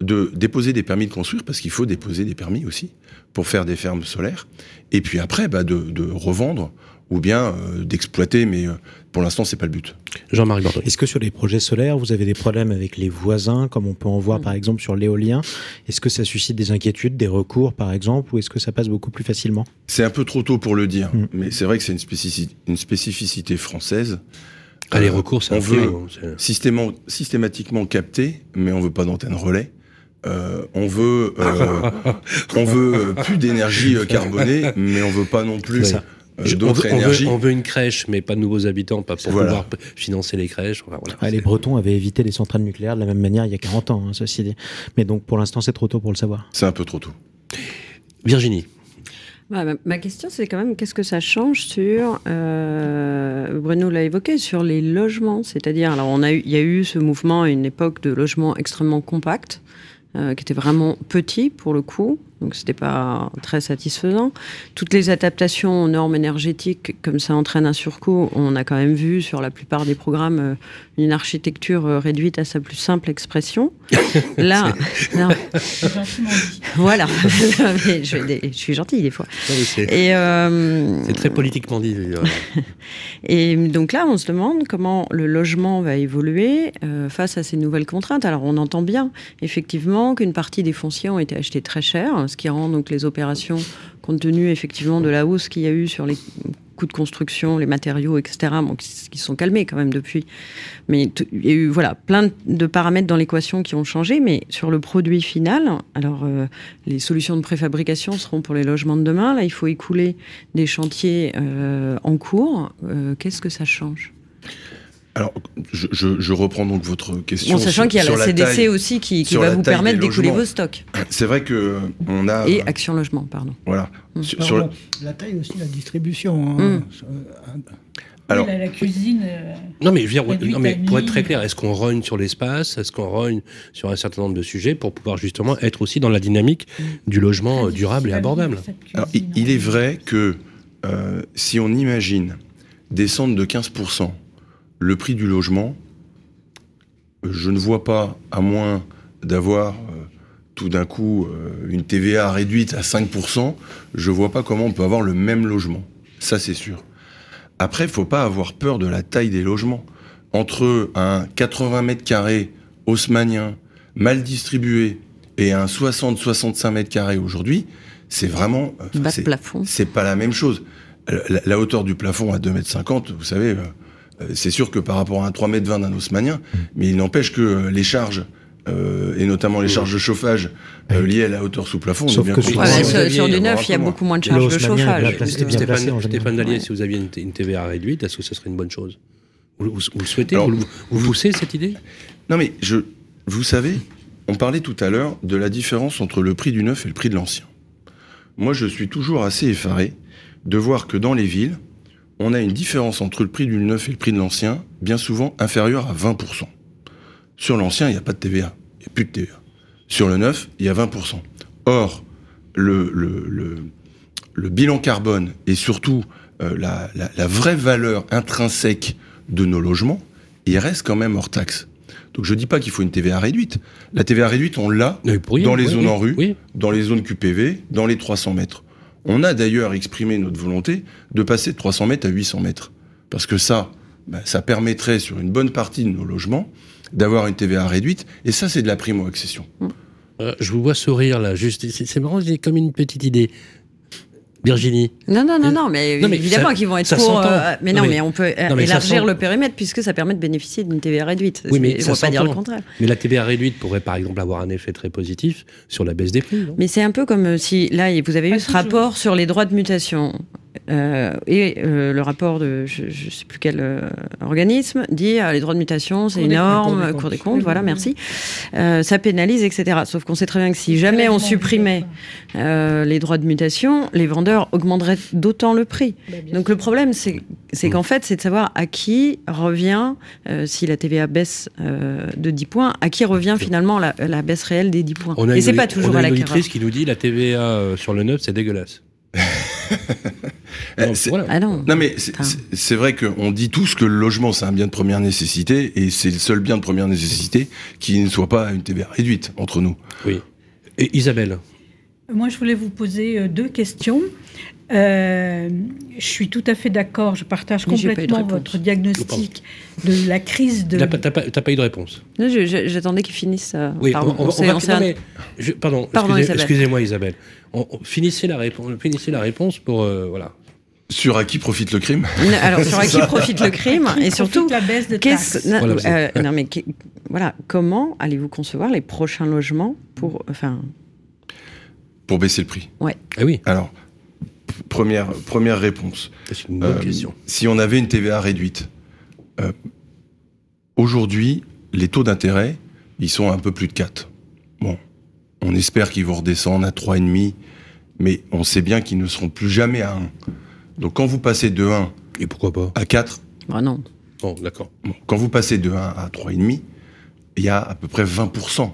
de déposer des permis de construire, parce qu'il faut déposer des permis aussi pour faire des fermes solaires, et puis après, bah, de, de revendre ou bien euh, d'exploiter, mais euh, pour l'instant, c'est pas le but. Jean-Marc Bordeaux. Est-ce que sur les projets solaires, vous avez des problèmes avec les voisins, comme on peut en voir par exemple sur l'éolien? Est-ce que ça suscite des inquiétudes, des recours par exemple, ou est-ce que ça passe beaucoup plus facilement? C'est un peu trop tôt pour le dire, mm. mais c'est vrai que c'est une, spécificité, une spécificité française. Ah, les euh, recours, on veut systématiquement capter, mais on veut pas d'antenne relais. Euh, on veut, euh, on veut plus d'énergie carbonée, mais on veut pas non plus euh, d'autres énergies. On veut, une crèche, mais pas de nouveaux habitants, pas pour pouvoir financer les crèches. voilà. les Bretons avaient évité les centrales nucléaires de la même manière il y a 40 ans, hein, ceci dit. Mais donc pour l'instant, c'est trop tôt pour le savoir. C'est un peu trop tôt. Virginie. Bah, ma question, c'est quand même qu'est-ce que ça change sur, euh, Bruno l'a évoqué, sur les logements? C'est-à-dire, alors on a eu, il y a eu ce mouvement à une époque de logements extrêmement compacts, euh, qui était vraiment petit pour le coup, donc c'était pas très satisfaisant. Toutes les adaptations aux normes énergétiques, comme ça entraîne un surcoût, on a quand même vu sur la plupart des programmes euh, une architecture euh, réduite à sa plus simple expression. Là, non. voilà, je, je, suis gentille des fois. Euh, c'est très politiquement dit. et donc là, on se demande comment le logement va évoluer face à ces nouvelles contraintes. Alors on entend bien effectivement qu'une partie des fonciers ont été achetés très cher ce qui rend donc les opérations, compte tenu effectivement de la hausse qu'il y a eu sur les coûts de construction, les matériaux, etc., bon, qui, sont calmés quand même depuis. Mais il y a eu voilà, plein de paramètres dans l'équation qui ont changé, mais sur le produit final, alors euh, les solutions de préfabrication seront pour les logements de demain. Là, il faut écouler des chantiers euh, en cours. Euh, qu'est-ce que ça change? Alors, je, reprends donc votre question. En sachant qu'il y a la CDC aussi qui, va vous permettre d'écouler vos stocks. C'est vrai que on a. Et Action Logement, pardon. Voilà. Mmh. Sur, la... taille aussi, la distribution. Hein. Mmh. Alors, la, cuisine. Euh, non mais, non mais pour être très clair, est-ce qu'on rogne sur l'espace? Est-ce qu'on rogne sur un certain nombre de sujets pour pouvoir justement être aussi dans la dynamique mmh. du logement euh, durable et abordable? Alors, il, est vrai que euh, si on imagine descendre de 15% le prix du logement, je ne vois pas, à moins d'avoir euh, tout d'un coup euh, une TVA réduite à 5%, je ne vois pas comment on peut avoir le même logement. Ça, c'est sûr. Après, il ne faut pas avoir peur de la taille des logements. Entre un 80 mètres carrés haussmanien, mal distribué, et un 60-65 mètres carrés aujourd'hui, c'est vraiment... C'est pas la même chose. La, hauteur du plafond à 2 mètres 50, vous savez... Euh, c'est sûr que par rapport à un 3 mètres 20 d'un haussmanien, mais il n'empêche que euh, les charges euh, et notamment les charges de chauffage liées à la hauteur sous plafond. Sauf que sur, du neuf, il y a beaucoup moins de charges de chauffage. Stéphane, Dallier, si vous aviez une, TVA réduite, est-ce que ce serait une bonne chose? Vous, le souhaitez? Vous, vous poussez cette idée? Non, mais je, vous savez, on parlait tout à l'heure de la différence entre le prix du neuf et le prix de l'ancien. Moi, je suis toujours assez effaré de voir que dans les villes, on a une différence entre le prix du neuf et le prix de l'ancien, bien souvent inférieure à 20%. Sur l'ancien, il n'y a pas de TVA. Il n'y a plus de TVA. Sur le neuf, il y a 20%. Or, le, le, le, le bilan carbone et surtout euh, la, la, la, vraie valeur intrinsèque de nos logements, il reste quand même hors taxe. Donc je dis pas qu'il faut une TVA réduite. La TVA réduite, on l'a dans les oui, zones oui, en rue, oui. dans les zones QPV, dans les 300 mètres. On a d'ailleurs exprimé notre volonté de passer de 300 mètres à 800 mètres. Parce que ça, bah, ça permettrait sur une bonne partie de nos logements d'avoir une TVA réduite. Et ça, c'est de la primo-accession. Euh, je vous vois sourire là, juste. C'est c'est marrant, j'ai comme une petite idée. Virginie. Non, non, non, non, mais, Non, mais évidemment qu'ils vont être pour. euh, mais non, Non, mais, mais- on peut non, mais ça élargir le périmètre puisque ça permet de bénéficier d'une TVA réduite. Oui, mais on ça ne pas dire le contraire. Mais la TVA réduite pourrait par exemple avoir un effet très positif sur la baisse des prix. Mais c'est un peu comme euh, si, là, vous avez eu ce toujours. rapport sur les droits de mutation. Euh, et euh, le rapport de, je ne sais plus quel euh, organisme, dit ah, les droits de mutation, c'est comptes, énorme, Cour des comptes. Oui, voilà, oui, merci. Euh, ça pénalise, etc. Sauf qu'on sait très bien que si jamais on supprimait euh, les droits de mutation, les vendeurs augmenteraient d'autant le prix. Bah, Donc sûr. le problème, c'est c'est qu'en fait, c'est de savoir à qui revient, euh, si la TVA baisse euh, de 10 points, à qui revient finalement la, la baisse réelle des 10 points. On a Et une, c'est pas on toujours a à une l'acquéreur. auditrice qui nous dit la TVA sur le neuf, c'est dégueulasse. Donc, voilà. Ah non. Non mais c'est- vrai qu'on dit tous que le logement c'est un bien de première nécessité et c'est le seul bien de première nécessité qui ne soit pas à une TVA réduite entre nous. Oui. Et Isabelle, Moi, je voulais vous poser euh, deux questions. Euh, je suis tout à fait d'accord, je partage Mais complètement votre diagnostic de la crise de... t'as pas, t'as pas- eu de réponse. Non, je- je- J'attendais qu'ils finissent. euh, Oui, pardon, on, on- on s'est- va- non, mais je- pardon, Pardon, excusez- Isabelle. excusez-moi Isabelle. On, on- finissez, la réponse, finissez la réponse pour... euh, voilà. Sur à qui profite le crime? Non, Alors, sur à qui profite le crime Qui et surtout, la baisse de qu'est-ce- taxes? non, Voilà, c'est- euh, non, mais voilà, comment allez-vous concevoir les prochains logements pour, enfin, pour baisser le prix. Ah oui, Alors, première, première réponse. c'est une bonne Euh, question. Si on avait une TVA réduite, euh, aujourd'hui, les taux d'intérêt, ils sont à un peu plus de 4. Bon, on espère qu'ils vont redescendre à 3,5, mais on sait bien qu'ils ne seront plus jamais à 1. Donc quand vous passez de 1 Et pourquoi pas? à 4, bah non. Bon, d'accord. bon, quand vous passez de 1 à 3,5, il y a à peu près 20%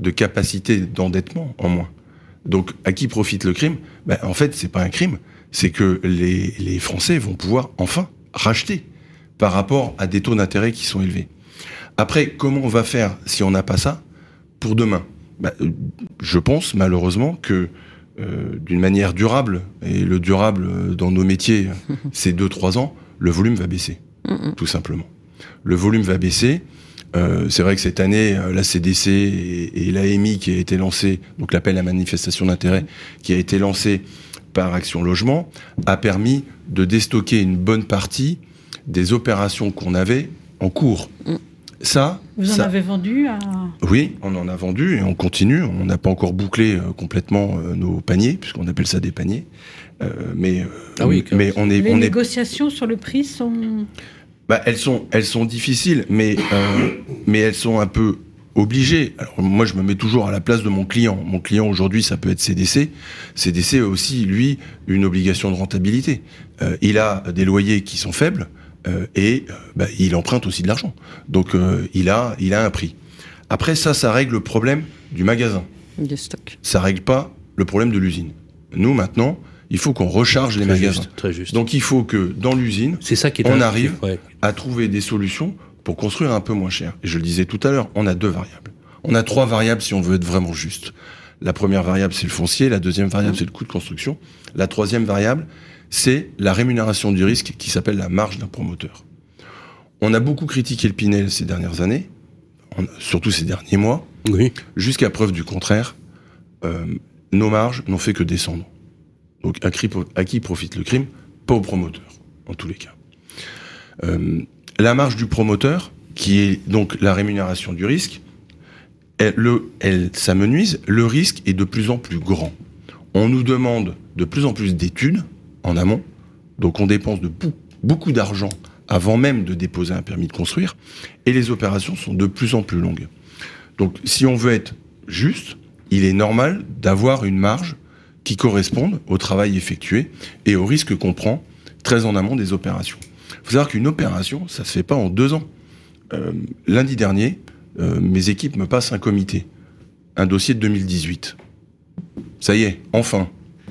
de capacité d'endettement en moins. Donc, à qui profite le crime? Ben, En fait, c'est pas un crime, c'est que les, les Français vont pouvoir enfin racheter par rapport à des taux d'intérêt qui sont élevés. Après, comment on va faire si on n'a pas ça? Pour demain Ben, euh, Je pense malheureusement que euh, d'une manière durable, et le durable euh, dans nos métiers, c'est 2-3 ans, le volume va baisser, Mm, mm. tout simplement. Le volume va baisser. Euh, c'est vrai que cette année, euh, la CDC et, et l'AMI qui a été lancé, donc l'appel à manifestation d'intérêt, qui a été lancé par Action Logement, a permis de déstocker une bonne partie des opérations qu'on avait en cours. Mm. Ça, Vous en avez vendu à... oui, on en a vendu et on continue. On n'a pas encore bouclé euh, complètement euh, nos paniers, puisqu'on appelle ça des paniers. Euh, mais, euh, Ah oui, mais on est, Les on est, négociations sur le prix sont... bah, elles sont, elles sont difficiles, mais, euh, mais elles sont un peu obligées. Alors, moi, je me mets toujours à la place de mon client. Mon client aujourd'hui, ça peut être CDC. CDC a aussi, lui, une obligation de rentabilité. Euh, il a des loyers qui sont faibles euh, et euh, bah, il emprunte aussi de l'argent. Donc, euh, il a, il a un prix. Après, ça, ça règle le problème du magasin. De stock. Ça règle pas le problème de l'usine. Nous, maintenant, il faut qu'on recharge les Très magasins. juste, très juste. Donc, il faut que dans l'usine, c'est ça qui est on arrive. ouais. à trouver des solutions pour construire un peu moins cher. Et je le disais tout à l'heure, on a deux variables. On a trois variables si on veut être vraiment juste. La première variable, c'est le foncier. La deuxième variable, c'est le coût de construction. La troisième variable, c'est la rémunération du risque qui s'appelle la marge d'un promoteur. On a beaucoup critiqué le Pinel ces dernières années, surtout ces derniers mois. Oui. Jusqu'à preuve du contraire, euh, nos marges n'ont fait que descendre. Donc à qui, profite le crime? Pas au promoteur, en tous les cas. Euh, la marge du promoteur, qui est donc la rémunération du risque, elle, le, elle s'amenuise, le risque est de plus en plus grand. On nous demande de plus en plus d'études en amont, donc on dépense beaucoup d'argent avant même de déposer un permis de construire, et les opérations sont de plus en plus longues. Donc, si on veut être juste, il est normal d'avoir une marge qui corresponde au travail effectué et au risque qu'on prend très en amont des opérations. Il faut savoir qu'une opération, ça se fait pas en deux ans. Euh, lundi dernier, euh, mes équipes me passent un comité, un dossier de 2018. Ça y est, enfin,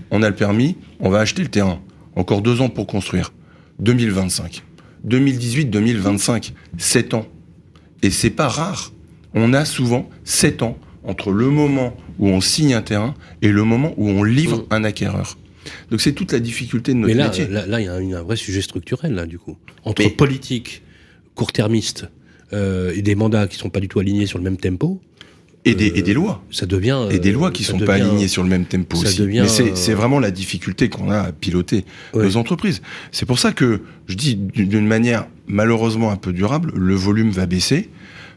on a le permis, on va acheter le terrain. Encore deux ans pour construire. 2025. 2018-2025, 7 ans. Et c'est pas rare. On a souvent 7 ans entre le moment où on signe un terrain et le moment où on livre un acquéreur. Donc c'est toute la difficulté de notre Mais là, métier. là, là, il y a un, un vrai sujet structurel, là, du coup. Entre politique, court-termiste, euh, et des mandats qui sont pas du tout alignés sur le même tempo. Et des, et des lois. Ça devient. Et des lois qui ça sont pas alignées sur le même tempo ça aussi. devient, Mais c'est euh, vraiment la difficulté qu'on a à piloter Ouais. nos entreprises. C'est pour ça que je dis d'une manière malheureusement un peu durable, le volume va baisser.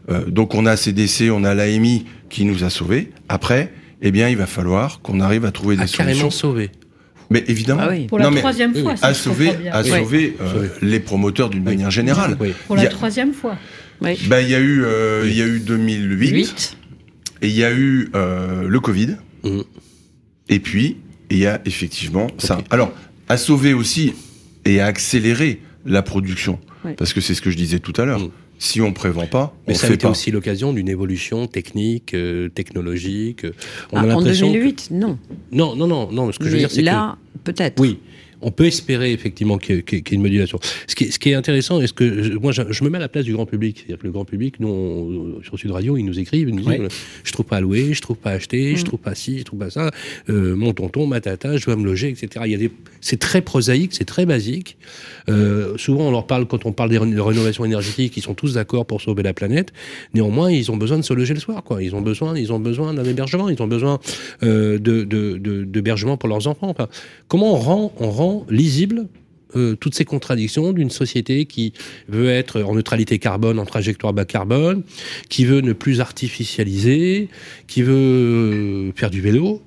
Euh, donc on a CDC, on a l'AMI qui nous a sauvés. Après, eh bien, il va falloir qu'on arrive à trouver des solutions. Mais évidemment, Ah oui. Pour la Non, mais troisième fois, à sauver, bien. à Oui. sauver euh, Sauver. les promoteurs d'une manière générale. Oui. Pour la a- troisième fois. Oui. Bah, il y a eu, euh, il y a eu 2008 8. et il y a eu euh, le Covid. Mhm. Et puis, il y a effectivement ça. Alors, à sauver aussi et à accélérer la production. Parce que c'est ce que je disais tout à l'heure. Mhm. Si on prévend pas, Mais on ça a fait été pas. aussi l'occasion d'une évolution technique, euh, technologique. euh, On Ah, a en l'impression. que- 2008, non. Non, non, non, non. Ce que je veux dire, c'est que. là, peut-être. Oui, on peut espérer effectivement qu'il y ait- qu'il y ait une modulation. Ce qui est, ce qui est intéressant, est-ce que je- moi je, je me mets à la place du grand public, c'est-à-dire que le grand public, nous on- sur Sud Radio, ils nous écrivent, ils nous disent, euh, je trouve pas à louer, je trouve pas à acheter, je Mm. trouve pas ci, je trouve pas ça, euh, mon tonton, ma tata, je dois me loger, etc. Il y a des, c'est très prosaïque, c'est très basique. Euh, souvent on leur parle quand on parle des de rénovation énergétique, ils sont tous d'accord pour sauver la planète. Néanmoins, ils ont besoin de se loger le soir, quoi. Ils ont besoin, ils ont besoin d'un hébergement, ils ont besoin euh, de, de, de- d'hébergement pour leurs enfants. Enfin, comment on rend, on rend lisible euh, toutes ces contradictions d'une société qui veut être en neutralité carbone, en trajectoire bas carbone, qui veut ne plus artificialiser, qui veut euh, faire du vélo.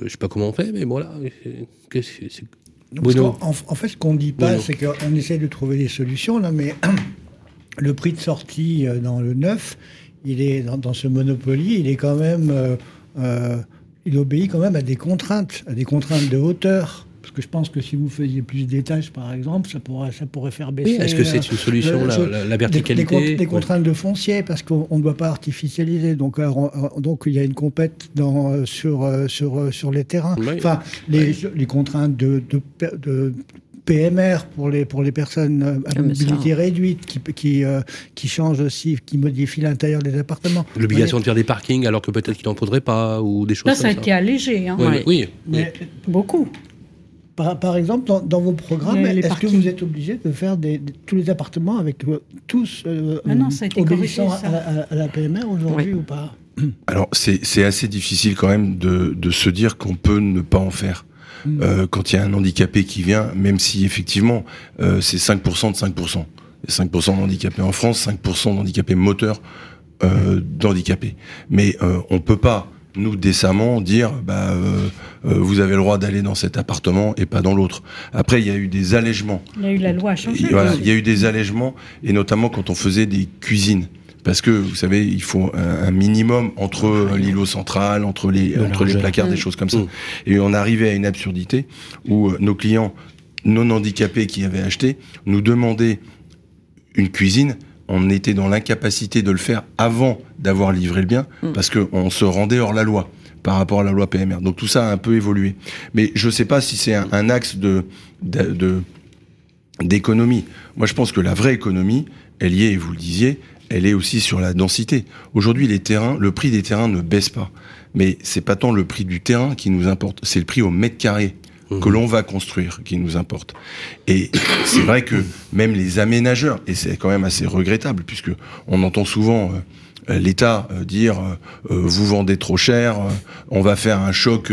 Euh, Je sais pas comment on fait, mais voilà. c'est- c'est- Bruno. en, en fait, ce qu'on ne dit pas, Bruno. c'est qu'on essaie de trouver des solutions, là, mais le prix de sortie euh, dans le neuf, il est dans, dans ce Monopoly, il est quand même, euh, il obéit quand même à des contraintes, à des contraintes de hauteur. Parce que je pense que si vous faisiez plus d'étages, par exemple, ça pourrait, ça pourrait faire baisser. Oui, Est-ce que c'est euh, une solution, euh, la, la- la des, des verticalité des Ouais. contraintes de foncier parce qu'on on ne doit pas artificialiser. Donc, alors, on- donc il y a une compète dans, euh, sur, euh, sur, euh, sur les terrains. Oui. Enfin, les, les contraintes de, de, de PMR pour les, pour les personnes euh, à Ah, mobilité réduite qui, qui, euh, qui changent aussi, qui modifient l'intérieur des appartements. L'obligation de faire des parkings alors que peut-être qu'il n'en faudrait pas, ou des choses Là, comme ça a ça. été allégé. hein. Oui, Ouais. oui, oui. Mais, Beaucoup. Par, par exemple, dans, dans vos programmes, est-ce que vous êtes obligé de faire des, des- tous les appartements avec euh, tous euh, Ah non, ça a été obéissant corrigé, à, ça. à- à la PMR aujourd'hui Oui. ou pas Alors, c'est c'est assez difficile quand même de, de se dire qu'on peut ne pas en faire. Mm. Euh, quand il y a un handicapé qui vient, même si effectivement euh, c'est 5% de 5%. Et 5% d'handicapés en France, 5% d'handicapés moteurs euh, d'handicapés. Mais euh, on peut pas, nous, décemment, dire bah, euh, euh, vous avez le droit d'aller dans cet appartement et pas dans l'autre. Après, il y a eu des allègements. Il y a eu la loi à changer. Et voilà, il y a eu des allègements, et notamment quand on faisait des cuisines. Parce que, vous savez, il faut un, un minimum entre l'îlot central, entre les, entre les placards, des Mm. choses comme ça. Mm. Et on arrivait à une absurdité où euh, nos clients non handicapés qui avaient acheté nous demandaient une cuisine. On était dans l'incapacité de le faire avant d'avoir livré le bien, Mm. parce qu'on se rendait hors la loi par rapport à la loi PMR. Donc tout ça a un peu évolué. Mais je ne sais pas si c'est un, un axe de- d'économie. Moi, je pense que la vraie économie, elle y est, et vous le disiez, elle est aussi sur la densité. Aujourd'hui, les terrains, le prix des terrains ne baisse pas. Mais c'est pas tant le prix du terrain qui nous importe, c'est le prix au mètre carré que l'on va construire qui nous importe. Et c'est vrai que même les aménageurs, et c'est quand même assez regrettable, puisque on entend souvent euh, l'État euh, dire euh, vous vendez trop cher, on va faire un choc,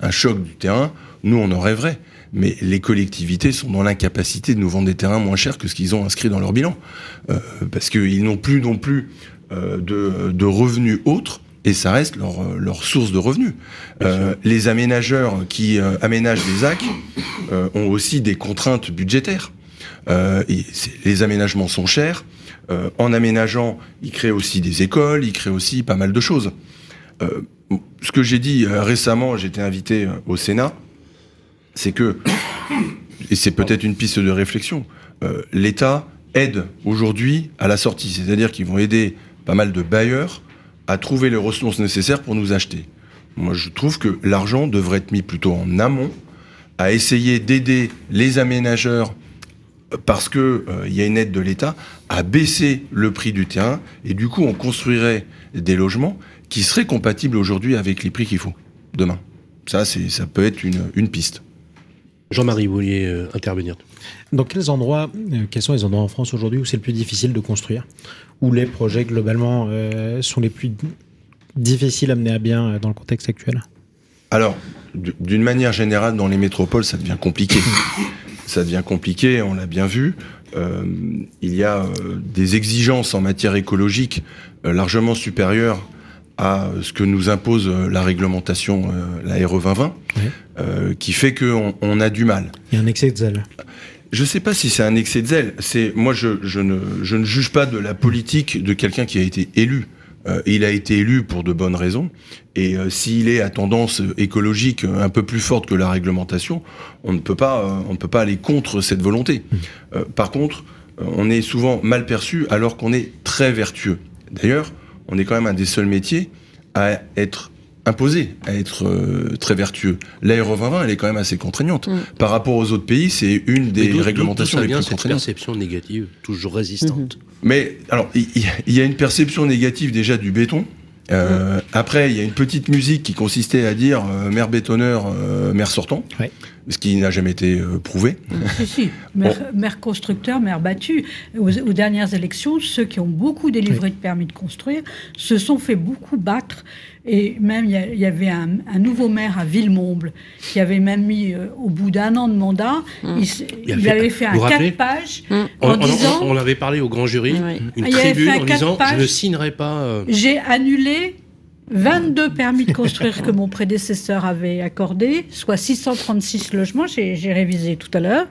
un choc du terrain. Nous, on en rêverait. Mais les collectivités sont dans l'incapacité de nous vendre des terrains moins chers que ce qu'ils ont inscrit dans leur bilan. Parce qu'ils n'ont plus non plus de revenus autres, et ça reste leur, euh, leur source de revenus. Euh, les aménageurs qui euh, aménagent des ZAC euh, ont aussi des contraintes budgétaires. Euh, et les aménagements sont chers. euh, en aménageant, il crée aussi des écoles, il crée aussi pas mal de choses. Euh, ce que j'ai dit récemment, j'étais invité au Sénat, c'est que, et c'est peut-être une piste de réflexion, euh, l'État aide aujourd'hui à la sortie, c'est-à-dire qu'ils vont aider pas mal de bailleurs à trouver les ressources nécessaires pour nous acheter. Moi, je trouve que l'argent devrait être mis plutôt en amont, à essayer d'aider les aménageurs euh, parce que euh, il y a une aide de l'État à baisser le prix du terrain et du coup on construirait des logements qui seraient compatibles aujourd'hui avec les prix qu'il faut demain. Ça, ça peut être une piste. Jean-Marie, vous vouliez euh, intervenir Dans quels endroits, euh, quels sont les endroits en France aujourd'hui où c'est le plus difficile de construire? Où les projets globalement euh, sont les plus difficiles à mener à bien euh, dans le contexte actuel? Alors, d'une manière générale, dans les métropoles, ça devient compliqué. ça devient compliqué, on l'a bien vu. Euh, il y a euh, des exigences en matière écologique euh, largement supérieures à ce que nous impose euh, la réglementation, euh, la RE 2020, Oui. euh, qui fait qu'on on a du mal. Il y a un excès de zèle. Je sais pas si c'est un excès de zèle. C'est moi, je, je ne, je ne juge pas de la politique de quelqu'un qui a été élu. Euh, il a été élu pour de bonnes raisons. Et euh, s'il est à tendance écologique un peu plus forte que la réglementation, on ne peut pas, euh, on ne peut pas aller contre cette volonté. Euh, par contre, on est souvent mal perçu alors qu'on est très vertueux. D'ailleurs, on est quand même un des seuls métiers à être imposé à être euh, très vertueux. L'ARE 2020, elle est quand même assez contraignante. Mm. Par rapport aux autres pays, c'est une des réglementations les plus cette contraignantes. perception négative, toujours résistante. Mais alors, il y a une perception négative déjà du béton. Euh, Après, il y a une petite musique qui consistait à dire euh, maire bétonneur, euh, maire sortant, Ouais. Ce qui n'a jamais été euh, prouvé. Si, si. Maire, maire constructeur, maire battu. Aux, aux dernières élections, ceux qui ont beaucoup délivré de permis de construire se sont fait beaucoup battre. Et même, il y, avait un, un nouveau maire à Villemomble qui avait même mis, euh, au bout d'un an de mandat, il, s- Il a il fait- avait fait un rappelez 4 pages Mm. On, en on- disant on- on avait parlé au grand jury, Oui. une il avait tribune fait un en quatre disant pages. je ne signerai pas. euh, J'ai annulé 22 permis de construire que mon prédécesseur avait accordé, soit 636 logements, j'ai révisé tout à l'heure.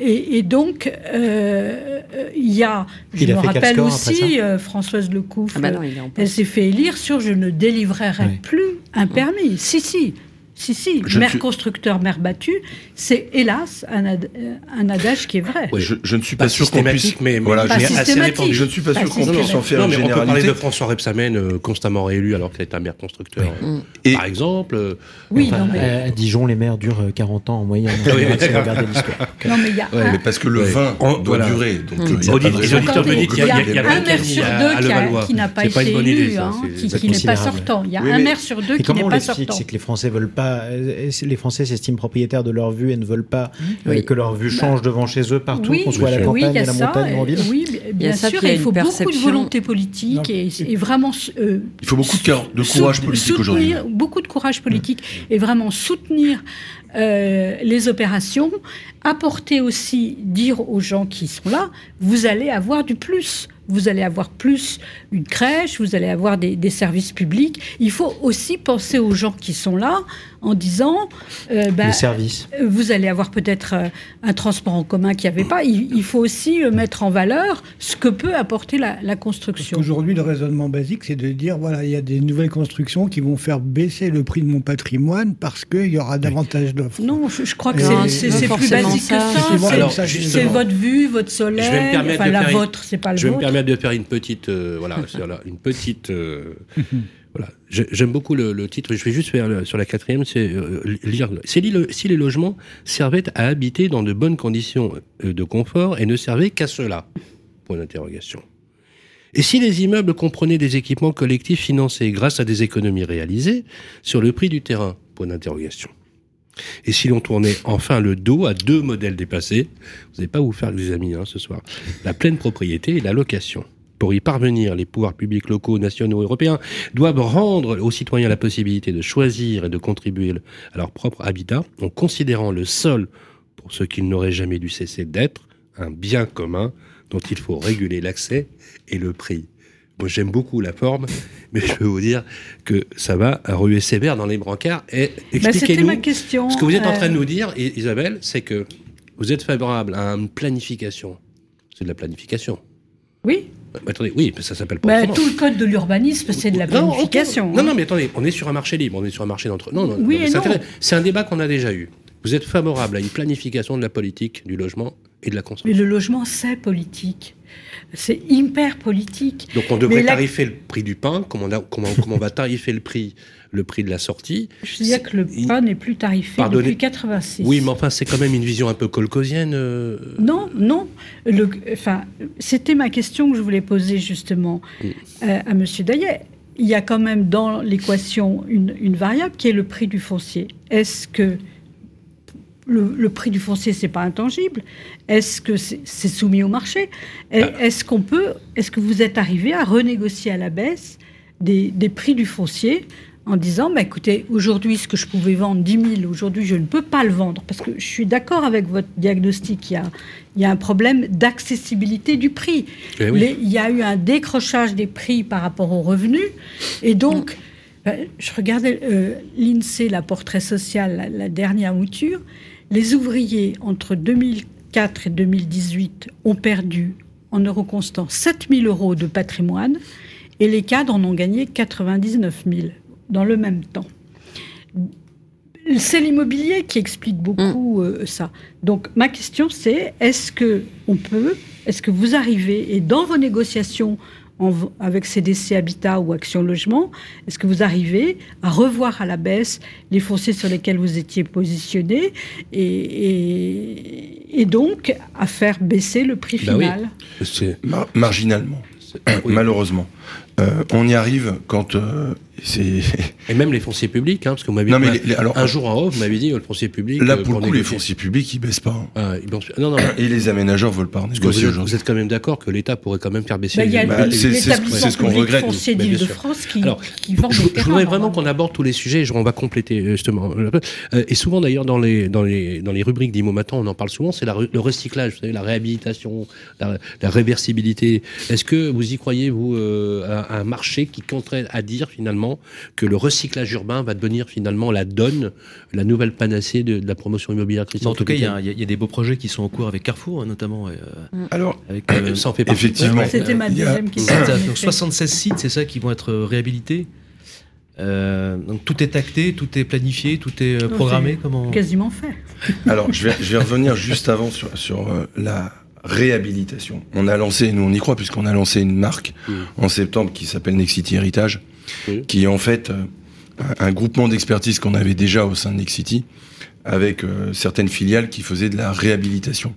Et, et donc, euh, euh, il y a, je Il me rappelle aussi, euh, Françoise Lecouf, Ah bah non, elle s'est fait élire sur je ne délivrerai plus un permis. Si, si. Si, si, Je maire suis- constructeur, maire battu, c'est hélas un, ad- euh, un adage qui est vrai. Ouais. Je, je ne suis pas pas sûr qu'on puisse. mais, mais- Voilà, Pas mais assez répandu. Je ne suis pas Pas sûr qu'on puisse en faire Non, une mais on peut parler généralité. de François Rebsamen, euh, constamment réélu alors qu'il est un maire constructeur. euh, Et- Par exemple. euh, Oui, Enfin, non, mais, à, à Dijon, les maires durent euh, 40 ans en moyenne. Oui, regardez l'histoire. non, mais il y a un- Mais parce que le Ouais. vin En- doit voilà. durer. Donc, euh, les auditeurs me disent qu'il y a, un maire sur deux à qui, n'a pas été élu, hein, qui, n'est pas sortant. Il y a Oui, un maire sur deux qui comment n'est on pas l'explique sortant. C'est que les Français veulent pas, euh, les Français s'estiment propriétaires de leur vue et ne veulent pas euh, Oui. que leur vue change devant chez eux partout, Oui, qu'on soit à la oui, oui, campagne, a à la ça. montagne ou en ville. Oui, bien sûr. il a Il faut beaucoup de volonté politique et, et vraiment euh, Il faut beaucoup de, de courage politique aujourd'hui. Beaucoup de courage politique et vraiment soutenir euh, les opérations, apporter aussi, dire aux gens qui sont là, vous allez avoir du plus. Vous allez avoir plus une crèche, vous allez avoir des, des services publics. Il faut aussi penser aux gens qui sont là en disant, euh, bah, Les services. vous allez avoir peut-être euh, un transport en commun qu'il n'y avait pas. Il, il faut aussi euh, mettre en valeur ce que peut apporter la, construction. qu'aujourd'hui, le raisonnement basique, c'est de dire voilà, il y a des nouvelles constructions qui vont faire baisser le prix de mon patrimoine parce qu'il y aura davantage d'offres. Non, je, je crois que c'est- plus forcément basique que ça. comme ça, C'est votre vue, votre Je vais me soleil, permettre enfin de la faire une- vôtre, c'est pas le Je vais me permettre de faire une petite, euh, voilà, une petite. euh, j'aime beaucoup le, titre. Je vais juste faire sur la quatrième, c'est euh, lire. C'est si les logements servaient à habiter dans de bonnes conditions euh, de confort et ne servaient qu'à cela. Point d'interrogation. Et si les immeubles comprenaient des équipements collectifs financés grâce à des économies réalisées sur le prix du terrain? Point d'interrogation. Et si l'on tournait enfin le dos à deux modèles dépassés, vous n'allez pas vous faire des amis hein, ce soir, la pleine propriété et la location. Pour y parvenir, les pouvoirs publics locaux, nationaux, européens doivent rendre aux citoyens la possibilité de choisir et de contribuer à leur propre habitat en considérant le sol, pour ce qu'il n'aurait jamais dû cesser d'être, un bien commun dont il faut réguler l'accès et le prix. Moi, j'aime beaucoup la forme, mais je peux vous dire que ça va ruer sévère dans les brancards. Et Bah, expliquez-nous ma question. ce que vous êtes en euh, train de nous dire, Isabelle, c'est que vous êtes favorable à une planification. C'est de la planification. Oui. Bah, attendez, oui, mais ça s'appelle pas Bah, tout le code de l'urbanisme, c'est de la planification. Non, hein. non, mais attendez, on est sur un marché libre, on est sur un marché d'entre. Non, non, Oui non, mais c'est un débat qu'on a déjà eu. Vous êtes favorable à une planification de la politique, du logement et de la Mais consommation. le logement, c'est politique. C'est hyper politique. Donc on devrait Mais la- tarifer le prix du pain, comme on, a, on va tarifer le prix, le prix de la sortie. Je disais que le pain n'est plus tarifé Pardonnez- depuis 86. Oui, mais enfin, c'est quand même une vision un peu colcosienne. euh, Non, non. Le, enfin, c'était ma question que je voulais poser justement Mm. euh, à Monsieur Daillet. Il y a quand même dans l'équation une, une variable qui est le prix du foncier. Est-ce que le, le prix du foncier c'est pas intangible? Est-ce que c'est soumis au marché? Ah. Est-ce qu'on peut Est-ce que vous êtes arrivé à renégocier à la baisse des, des prix du foncier en disant, bah, écoutez, aujourd'hui, ce que je pouvais vendre 10 000, aujourd'hui, je ne peux pas le vendre. Parce que je suis d'accord avec votre diagnostic, il y a, il y a un problème d'accessibilité du prix. Eh oui. Les- il y a eu un décrochage des prix par rapport aux revenus. Et donc, ben, je regardais euh, l'INSEE, la portrait social, la, la dernière mouture. Les ouvriers, entre 2004 et 2018, ont perdu, en euros constants, 7 000 euros de patrimoine. Et les cadres en ont gagné 99 000 dans le même temps. C'est l'immobilier qui explique beaucoup euh, ça. Donc ma question c'est est-ce que on peut, est-ce que vous arrivez et dans vos négociations en avec CDC Habitat ou Action Logement, est-ce que vous arrivez à revoir à la baisse les fonciers sur lesquels vous étiez positionné et, et- et donc à faire baisser le prix Bah oui. final c'est- Mar- marginalement, oui. malheureusement. Euh, on y arrive quand euh, Et même les fonciers publics, hein, parce que vous m'avez Non, mais un- les- les- alors- un jour en haut, vous m'avez dit le foncier public. là euh, pour le coup les fonciers publics ils baissent pas hein. Ah, ils pensent- non, non, et les aménageurs veulent pas vous négocier êtes, aujourd'hui. vous êtes quand même d'accord que l'État pourrait quand même faire baisser Ben, les Bah, c'est- c'est ce- l'établissement c'est ce qu'on regrette, foncier d'Île-de-France qui, Alors, qui vend Je, des je voudrais vraiment normalement. qu'on aborde tous les sujets. je- On va compléter euh, justement. Euh, Et souvent d'ailleurs dans les dans les dans les rubriques d'Imo Matin, on en parle souvent. C'est le recyclage, vous savez, la réhabilitation, la, la réversibilité. Est-ce que vous y croyez vous à un marché qui compterait à dire finalement que le recyclage urbain va devenir finalement la donne, la nouvelle panacée de, de la promotion immobilière en tout cas, il y, a- il y des beaux projets qui sont en cours avec Carrefour, hein, notamment. euh, Alors avec, euh, ça en fait partie. effectivement, Ouais, C'était ma deuxième question. T'as en donc effet. 76 sites, c'est ça, qui vont être euh, réhabilités. Euh, donc tout est acté, tout est planifié, tout est euh, programmé. Comment Quasiment fait. Alors, je vais, je vais revenir juste avant sur, sur euh, la réhabilitation. On a lancé, nous on y croit, puisqu'on a lancé une marque Mm. en septembre qui s'appelle Nexity Héritage, Oui. qui est en fait euh, un, un groupement d'expertise qu'on avait déjà au sein de Nexity, avec euh, certaines filiales qui faisaient de la réhabilitation.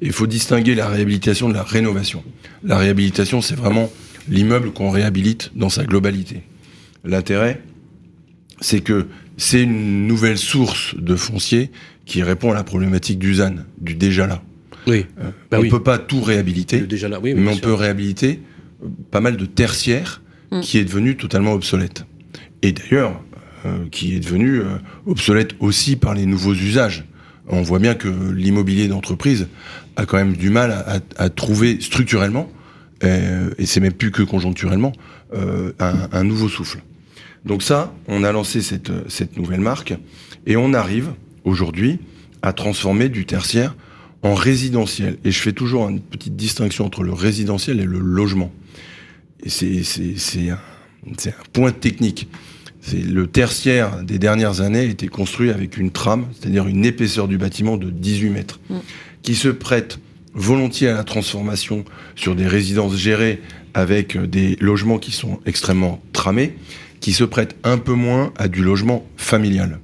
Il faut distinguer la réhabilitation de la rénovation. La réhabilitation, c'est vraiment l'immeuble qu'on réhabilite dans sa globalité. L'intérêt, c'est que c'est une nouvelle source de foncier qui répond à la problématique du ZAN, du déjà là. Oui. Bah on oui. peut pas tout réhabiliter, Le déjà là. Oui, oui, mais on sûr. peut réhabiliter euh, pas mal de tertiaires Mm. qui est devenu totalement obsolète. Et d'ailleurs, euh, qui est devenu euh, obsolète aussi par les nouveaux usages. On voit bien que l'immobilier d'entreprise a quand même du mal à, trouver structurellement, euh, et c'est même plus que conjoncturellement, euh, un, nouveau souffle. Donc ça, on a lancé cette nouvelle marque, et on arrive aujourd'hui à transformer du tertiaire en résidentiel. Et je fais toujours une petite distinction entre le résidentiel et le logement. C'est, un, un point technique. C'est le tertiaire des dernières années a été construit avec une trame, c'est-à-dire une épaisseur du bâtiment de 18 mètres, Mm. qui se prête volontiers à la transformation sur des résidences gérées avec euh, des logements qui sont extrêmement tramés, qui se prête un peu moins à du logement familial.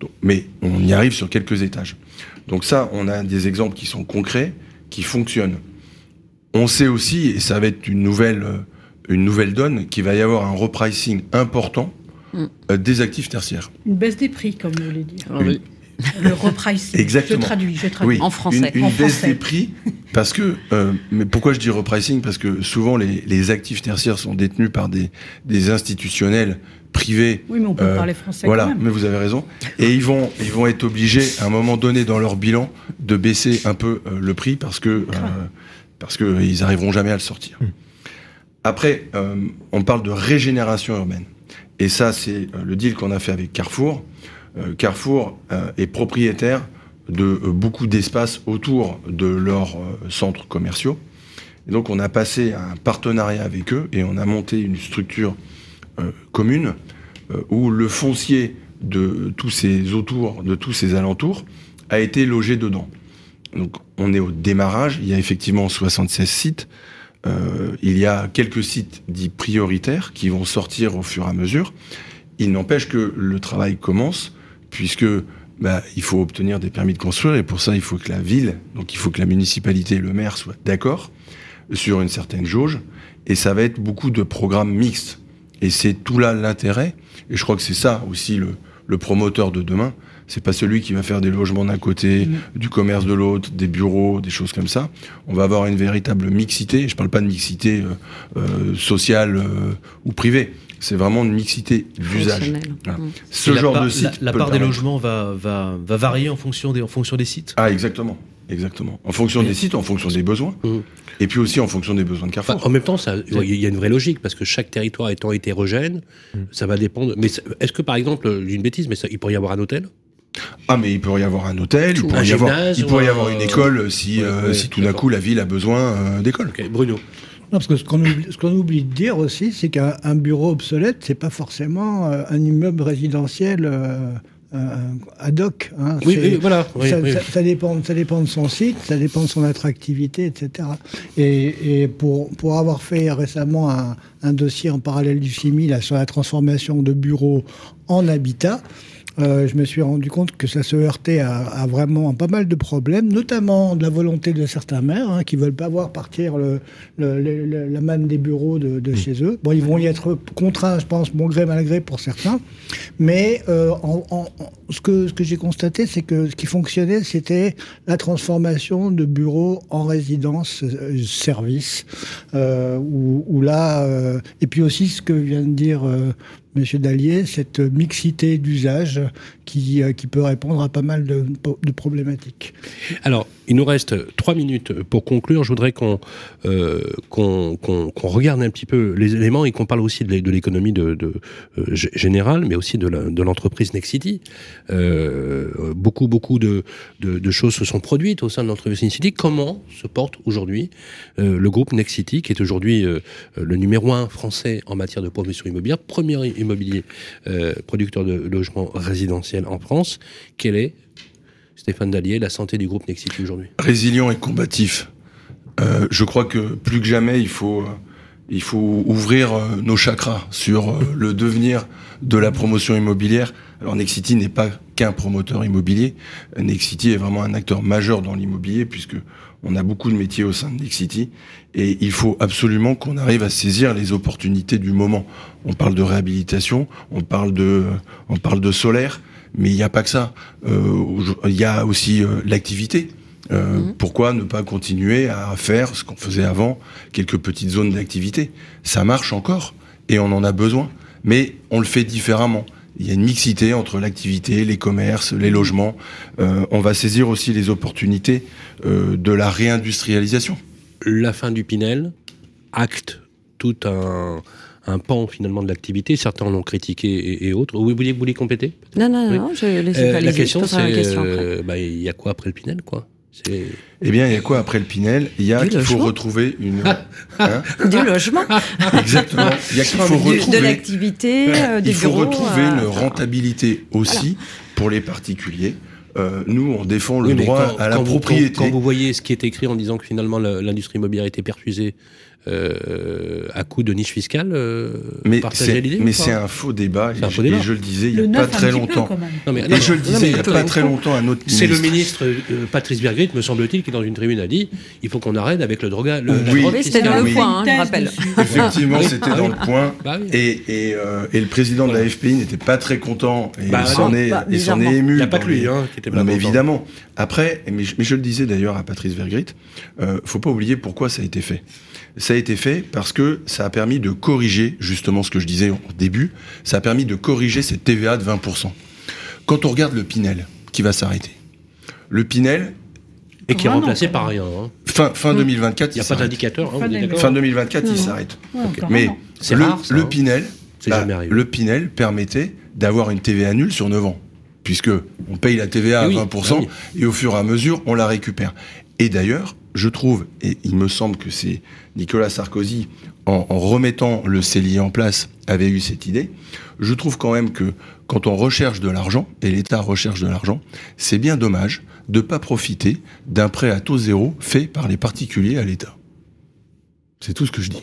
Donc, mais on y arrive sur quelques étages. Donc ça, on a des exemples qui sont concrets, qui fonctionnent. On sait aussi, et ça va être une nouvelle, euh, une nouvelle donne, qu'il va y avoir un repricing important Mm. euh, des actifs tertiaires. Une baisse des prix, comme vous voulez dire. Oui. Le repricing. Exactement. Je traduis, je traduis. En français. Une, une En baisse français. des prix, parce que, euh, mais pourquoi je dis repricing? Parce que souvent les, les actifs tertiaires sont détenus par des, des institutionnels privés. Oui, mais on peut Euh, parler français Voilà, quand même. mais vous avez raison. Et ils vont, ils vont être obligés, à un moment donné dans leur bilan, de baisser un peu euh, le prix parce que, euh, parce que euh, ils arriveront jamais à le sortir. Après, euh, on parle de régénération urbaine. Et ça, c'est euh, le deal qu'on a fait avec Carrefour. Euh, Carrefour euh, est propriétaire de beaucoup d'espaces autour de leurs centres commerciaux. Et donc on a passé un partenariat avec eux et on a monté une structure commune où le foncier de tous ces autours, de tous ces alentours, a été logé dedans. Donc on est au démarrage, il y a effectivement 76 sites. Euh, il y a quelques sites dits prioritaires qui vont sortir au fur et à mesure. Il n'empêche que le travail commence, puisque bah, il faut obtenir des permis de construire, et pour ça, il faut que la ville, donc il faut que la municipalité et le maire soient d'accord sur une certaine jauge, et ça va être beaucoup de programmes mixtes. Et c'est tout là l'intérêt, et je crois que c'est ça aussi le, le promoteur de demain, c'est pas celui qui va faire des logements d'un côté, Mm. du commerce de l'autre, des bureaux, des choses comme ça. On va avoir une véritable mixité. Je parle pas de mixité euh, euh, sociale euh, ou privée. C'est vraiment une mixité d'usage. Voilà. Mm. Ce genre part- de site. La, part des logements va, va, va varier en fonction des, en fonction des sites. Ah, exactement. Exactement. En fonction des sites, en fonction des besoins. Mmh. Et puis aussi en fonction des besoins de Enfin, Carrefour. en même temps, il y a une vraie logique parce que chaque territoire étant hétérogène, ça va dépendre. Mais est-ce que par exemple, j'ai une bêtise, mais ça, il pourrait y avoir un hôtel? Ah, mais il pourrait y avoir un hôtel, il Ou pourrait y avoir, il y une école si, Ouais, euh, ouais, si tout d'un coup la ville a besoin euh, d'école. Bruno. Non, parce que ce qu'on oublie, ce qu'on oublie de dire aussi, c'est qu'un un bureau obsolète, c'est pas forcément euh, un immeuble résidentiel euh, euh, ad hoc. hein. Oui, voilà. oui, ça, oui. ça- ça dépend, ça dépend de son site, ça dépend de son attractivité, etc. Et, et pour, pour avoir fait récemment un, un dossier en parallèle du CIMI là, sur la transformation de bureaux en habitat, euh, je me suis rendu compte que ça se heurtait à, à vraiment pas mal de problèmes, notamment de la volonté de certains maires hein, qui veulent pas voir partir le, le- le- le- la manne des bureaux de, de chez eux. Bon, ils vont y être contraints, je pense, bon gré mal gré pour certains. Mais euh, en- en- en- ce que, ce que j'ai constaté, c'est que ce qui fonctionnait, c'était la transformation de bureaux en résidence euh, service. Euh, où, où là, et puis aussi ce que vient de dire Monsieur Dallier, cette mixité d'usage qui, euh, qui peut répondre à pas mal de, problématiques. Alors, il nous reste trois minutes pour conclure. Je voudrais qu'on euh, regarde un petit peu les éléments et qu'on parle aussi de l'é- de l'économie de, euh, générale, mais aussi de l'entreprise Nexity. Beaucoup, beaucoup de, choses se sont produites au sein de l'entreprise Nexity. Comment se porte aujourd'hui le groupe Nexity, qui est aujourd'hui le numéro un français en matière de promotion immobilière, immobilier euh, producteur de logements résidentiels en France Quel est Stéphane Dallier, la santé du groupe Nexity aujourd'hui? Résilient et combatif. Euh, je crois que plus que jamais, il faut, euh, il faut ouvrir nos chakras sur le devenir de la promotion immobilière. Alors Nexity n'est pas qu'un promoteur immobilier. Nexity est vraiment un acteur majeur dans l'immobilier puisque on a beaucoup de métiers au sein de Nexity et il faut absolument qu'on arrive à saisir les opportunités du moment. On parle de réhabilitation, on parle de, on parle de solaire, mais il n'y a pas que ça. Euh, il y a aussi euh, l'activité. Euh, Mhm. Pourquoi ne pas continuer à faire ce qu'on faisait avant, quelques petites zones d'activité? Ça marche encore et on en a besoin, mais on le fait différemment. Il y a une mixité entre l'activité, les commerces, les logements. Euh, on va saisir aussi les opportunités euh, de la réindustrialisation. La fin du Pinel acte tout un, un pan finalement de l'activité. Certains l'ont critiqué et, et autres. Vous voulez, vous voulez compléter? Non, non, Oui. non, je laisse Euh, pas La les question, c'est la question après. euh, bah, il y a quoi après le Pinel quoi? Eh bien, il y a quoi après le Pinel? Il y a qu'il faut retrouver une... Hein? Du logement, Exactement. Il y a qu'il faut du- de retrouver... l'activité, euh, des Il faut bureaux, retrouver euh, une rentabilité aussi pour les particuliers. Euh, nous, on défend le Oui, droit quand- à la quand vous- propriété. Quand, quand vous voyez ce qui est écrit en disant que finalement l'industrie immobilière était perfusée euh, à coup de niche fiscale, euh, mais c'est, l'idée mais ou pas c'est un faux débat. Un et, faux je- et débat. je le disais il n'y a pas très longtemps. Non, Et non, je le disais il n'y a pas très longtemps à notre C'est le ministre. ministre euh, Patrice Bergrit, me semble-t-il, qui dans une tribune a dit il faut qu'on arrête avec le droga. Le, la Oui. drogue Oui, c'était fiscale. dans le Oui. point, hein, je rappelle. Effectivement, c'était Ah dans le point. Bah oui. Et, et, euh, et le président de la FPI n'était pas très content et Bah il s'en est, bah, est ému. Il n'y a pas que lui hein, qui était Non, mais évidemment. Après, mais je, le disais d'ailleurs à Patrice Vergrit, euh, faut pas oublier pourquoi ça a été fait. Ça a été fait parce que ça a permis de corriger justement ce que je disais au début. Ça a permis de corriger cette TVA de 20%. Quand on regarde le Pinel qui va s'arrêter, le Pinel Et qui est remplacé par rien. hein. fin fin 2024, Il n'y a pas s'arrête. d'indicateur, hein, Fin vous êtes d'accord Fin 2024, il s'arrête. Ouais, Mais le, rare, ça, le hein. Pinel, bah, jamais arrivé. le Pinel permettait d'avoir une TVA nulle sur 9 ans, puisque on paye la TVA à Oui, 20% bah et au fur et à mesure on la récupère. Et d'ailleurs, je trouve, et il me semble que c'est Nicolas Sarkozy, en, en, remettant le CELI en place, avait eu cette idée. Je trouve quand même que quand on recherche de l'argent, et l'État recherche de l'argent, c'est bien dommage de ne pas profiter d'un prêt à taux zéro fait par les particuliers à l'État. C'est tout ce que je dis.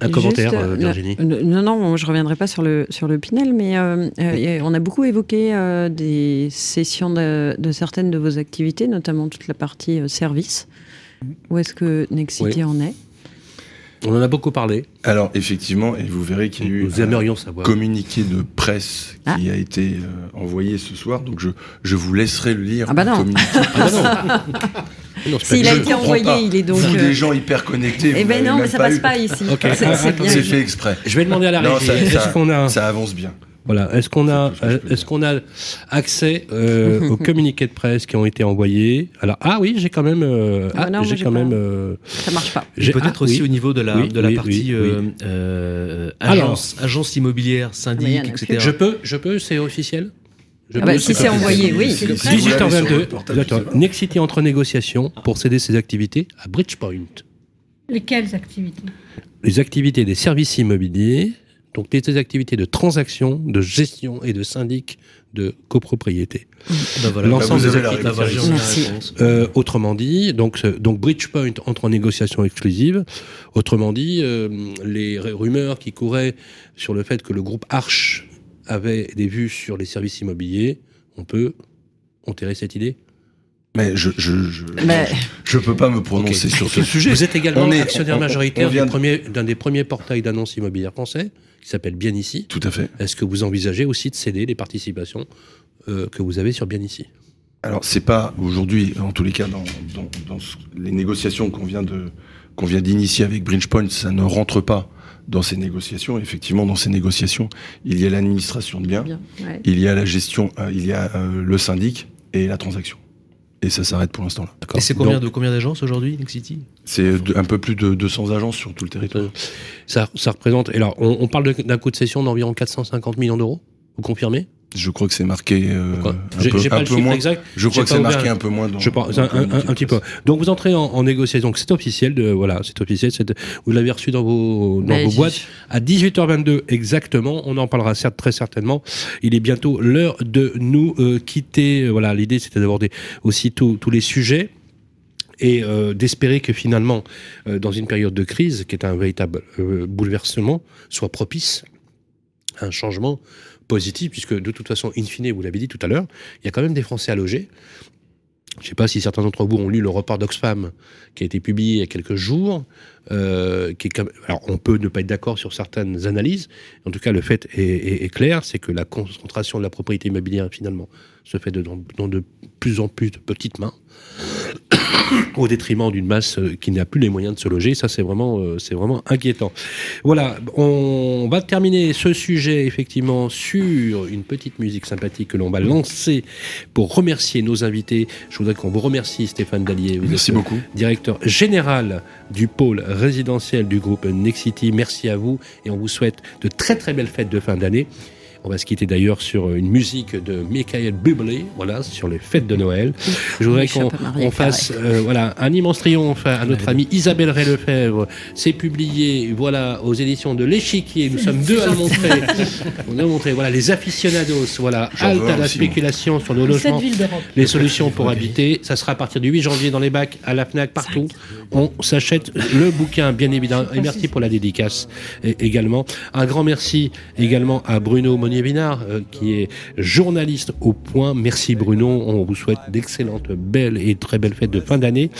Un commentaire, euh, Virginie Non, non, je ne reviendrai pas sur le, sur le Pinel, mais euh, euh, on a beaucoup évoqué euh, des sessions de, de, certaines de vos activités, notamment toute la partie euh, service. Où est-ce que Nexity Oui. en est? On en a beaucoup parlé. Alors effectivement, et vous verrez qu'il y a eu Nous aimerions savoir. communiqué de presse Ah. qui a été euh, envoyé ce soir, donc je, je vous laisserai le lire. Ah bah non. communiqué. Ah bah non. S'il a été envoyé, pas. il est donc. Vous euh, des gens hyper connectés. Eh ben non, mais ça pas passe eu. pas ici. Ok. C'est- Ah, fait exprès. Je vais demander à la Non, régie. ça, ça- qu'on a, ça avance bien. Voilà, est-ce qu'on a, est-ce qu'on a accès euh, aux communiqués de presse qui ont été envoyés? Alors ah oui, j'ai quand même, euh, Ah ah, non, moi, j'ai quand pas. même, euh, Ça marche pas. j'ai- Peut-être ah, aussi oui. au niveau de la, Oui, de la oui, partie oui, oui. euh, euh, Alors. agence, agence immobilière, Ah, syndic, etc. Je peux, je peux, c'est officiel? Je Ah bah, si c'est envoyé, oui. Si vous l'avez sur 18h22, le portable, d'accord. je sais pas. Nexity entre en négociation pour céder ses activités à Bridgepoint. Lesquelles activités? Les activités des services immobiliers, donc les activités de transaction, de gestion et de syndic de copropriété. Voilà. L'ensemble Bah, vous des activités. La. Euh, autrement dit, donc, donc Bridgepoint entre en négociation exclusive. Autrement dit, euh, les rumeurs qui couraient sur le fait que le groupe Arch avait des vues sur les services immobiliers, on peut enterrer cette idée? Mais je je je, Mais- je peux pas me prononcer sur ce sujet. Vous êtes également On est- actionnaire on- on- majoritaire de- d'un des premiers portails d'annonces immobilières français, qui s'appelle Bien Ici. Tout à fait. Est-ce que vous envisagez aussi de céder les participations euh, que vous avez sur Bien Ici? Alors c'est pas aujourd'hui, en tous les cas, dans, dans, dans ce- les négociations qu'on vient de qu'on vient d'initier avec Bridgepoint, ça ne rentre pas dans ces négociations. Effectivement, dans ces négociations, il y a l'administration de biens, Bien, ouais. il y a la gestion, euh, il y a euh, le syndic et la transaction. Et ça s'arrête pour l'instant là. D'accord. Et c'est combien Donc, de combien d'agences aujourd'hui, Nexity C'est un peu plus de 200 agences sur tout le territoire. ça, ça représente. et Alors, on, on parle d'un coût de cession d'environ 450 millions d'euros. Vous confirmez? Je crois que c'est marqué euh, un J'ai peu, pas un le peu chiffre moins. exact. Je crois que c'est marqué un peu moins dans. Je pense dans un, petit peu. Donc vous entrez en, en négociation. C'est officiel. De, voilà, c'est officiel. c'est- Vous l'avez reçu dans vos dans Mais vos je- boîtes à 18h22 exactement. On en parlera certes très certainement. Il est bientôt l'heure de nous euh, quitter. Voilà, l'idée c'était d'aborder aussi tous les sujets et euh, d'espérer que finalement, euh, dans une période de crise, qui est un véritable euh, bouleversement, soit propice à un changement positif, puisque de toute façon, in fine, vous l'avez dit tout à l'heure, il y a quand même des Français à loger. Je ne sais pas si certains d'entre vous ont lu le report d'Oxfam qui a été publié il y a quelques jours. Euh, qui est quand même- alors, on peut ne pas être d'accord sur certaines analyses. En tout cas, le fait est, est- est clair, c'est que la concentration de la propriété immobilière, finalement, se fait de- dans, de plus en plus de petites mains, au détriment d'une masse euh, qui n'a plus les moyens de se loger. Ça, c'est vraiment, euh, c'est vraiment inquiétant. Voilà, on va terminer ce sujet effectivement sur une petite musique sympathique que l'on va lancer pour remercier nos invités. Je voudrais qu'on vous remercie, Stéphane Dallier. Vous Merci êtes, beaucoup. directeur général du pôle résidentiel du groupe Nexity. Merci à vous et on vous souhaite de très très belles fêtes de fin d'année. On va se quitter d'ailleurs sur une musique de Michael Bublé, voilà, sur les fêtes de Noël. Je voudrais qu'on on fasse euh, voilà, un immense triomphe à notre amie Isabelle Ray Lefebvre. C'est publié voilà, aux éditions de L'Échiquier. Nous sommes deux à le montrer. On a montré voilà, les aficionados, voilà, halte à la spéculation sur nos logements. Les solutions pour habiter, ça sera à partir du 8 janvier dans les bacs, à la FNAC, partout. On s'achète le bouquin, bien évidemment. Et merci pour la dédicace et- également. Un grand merci également à Bruno Monnier-Vinard, euh, qui est journaliste au point. Merci Bruno. On vous souhaite d'excellentes, belles et très belles fêtes de fin d'année.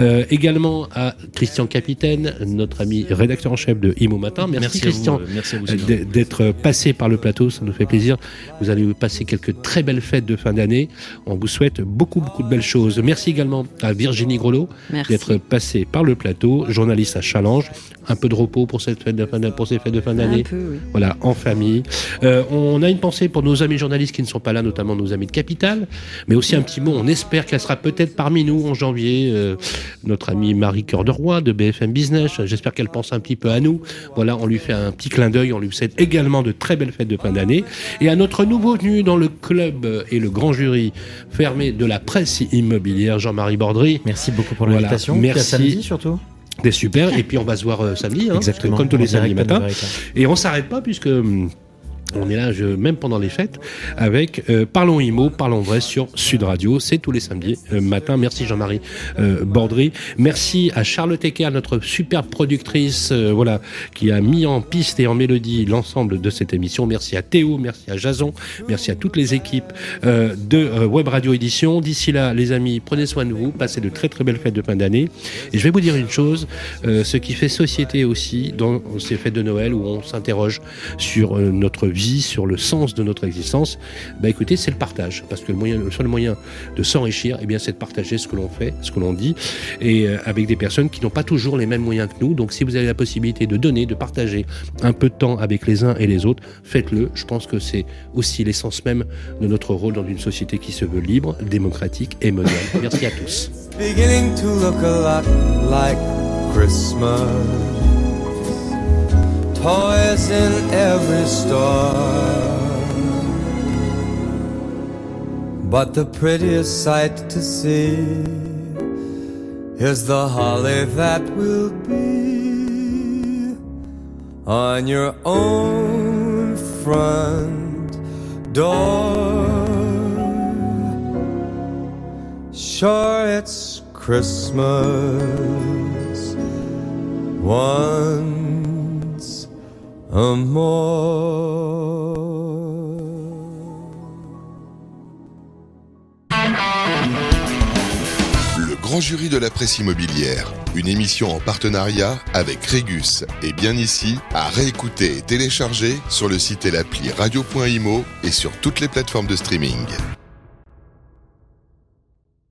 Euh, également à Christian Capitaine, notre ami rédacteur en chef de Imo Matin. Merci, Christian euh, d'être passé par le plateau, ça nous fait plaisir. Vous allez passer quelques très belles fêtes de fin d'année. On vous souhaite beaucoup, beaucoup de belles choses. Merci également à Virginie Grelot Merci. d'être passée par le plateau, journaliste à Challenge. Un peu de repos pour, cette fête de fin d'année- pour ces fêtes de fin Un d'année. peu, oui. Voilà, en famille. Euh, on On a une pensée pour nos amis journalistes qui ne sont pas là, notamment nos amis de Capital, mais aussi un petit mot. On espère qu'elle sera peut-être parmi nous en janvier. Euh, notre amie Marie Cœur de de BFM Business. J'espère qu'elle pense un petit peu à nous. Voilà, on lui fait un petit clin d'œil. On lui souhaite également de très belles fêtes de fin d'année. Et à notre nouveau venu dans le club et le grand jury fermé de la presse immobilière, Jean-Marie Bordry. Merci beaucoup pour l'invitation. Voilà, merci. samedi surtout. Des super. Et puis on va se voir euh, samedi, hein, Exactement. comme tous les samedis matins. Américain. Et on s'arrête pas puisque hum, on est là, même pendant les fêtes, avec euh, Parlons Imo, Parlons Vrai sur Sud Radio. C'est tous les samedis euh, matin. Merci Jean-Marie euh, Bordry. Merci à Charlotte Ecker, notre superbe productrice, voilà, qui a mis en piste et en mélodie l'ensemble de cette émission. Merci à Théo, merci à Jason, merci à toutes les équipes de Web Radio Édition. D'ici là, les amis, prenez soin de vous, passez de très très belles fêtes de fin d'année. Et je vais vous dire une chose, ce qui fait société aussi dans ces fêtes de Noël où on s'interroge sur notre vie, sur le sens de notre existence, bah écoutez, c'est le partage. Parce que le, moyen, le seul moyen de s'enrichir, eh c'est de partager ce que l'on fait, ce que l'on dit, et euh, avec des personnes qui n'ont pas toujours les mêmes moyens que nous. Donc si vous avez la possibilité de donner, de partager un peu de temps avec les uns et les autres, faites-le. Je pense que c'est aussi l'essence même de notre rôle dans une société qui se veut libre, démocratique et moderne. Merci à tous. In every store. But the prettiest sight to see is the holly that will be on your own front door. Sure, it's Christmas once Le grand jury de la presse immobilière, une émission en partenariat avec Régus et bien ici, à réécouter et télécharger sur le site et l'appli radio.imo et sur toutes les plateformes de streaming.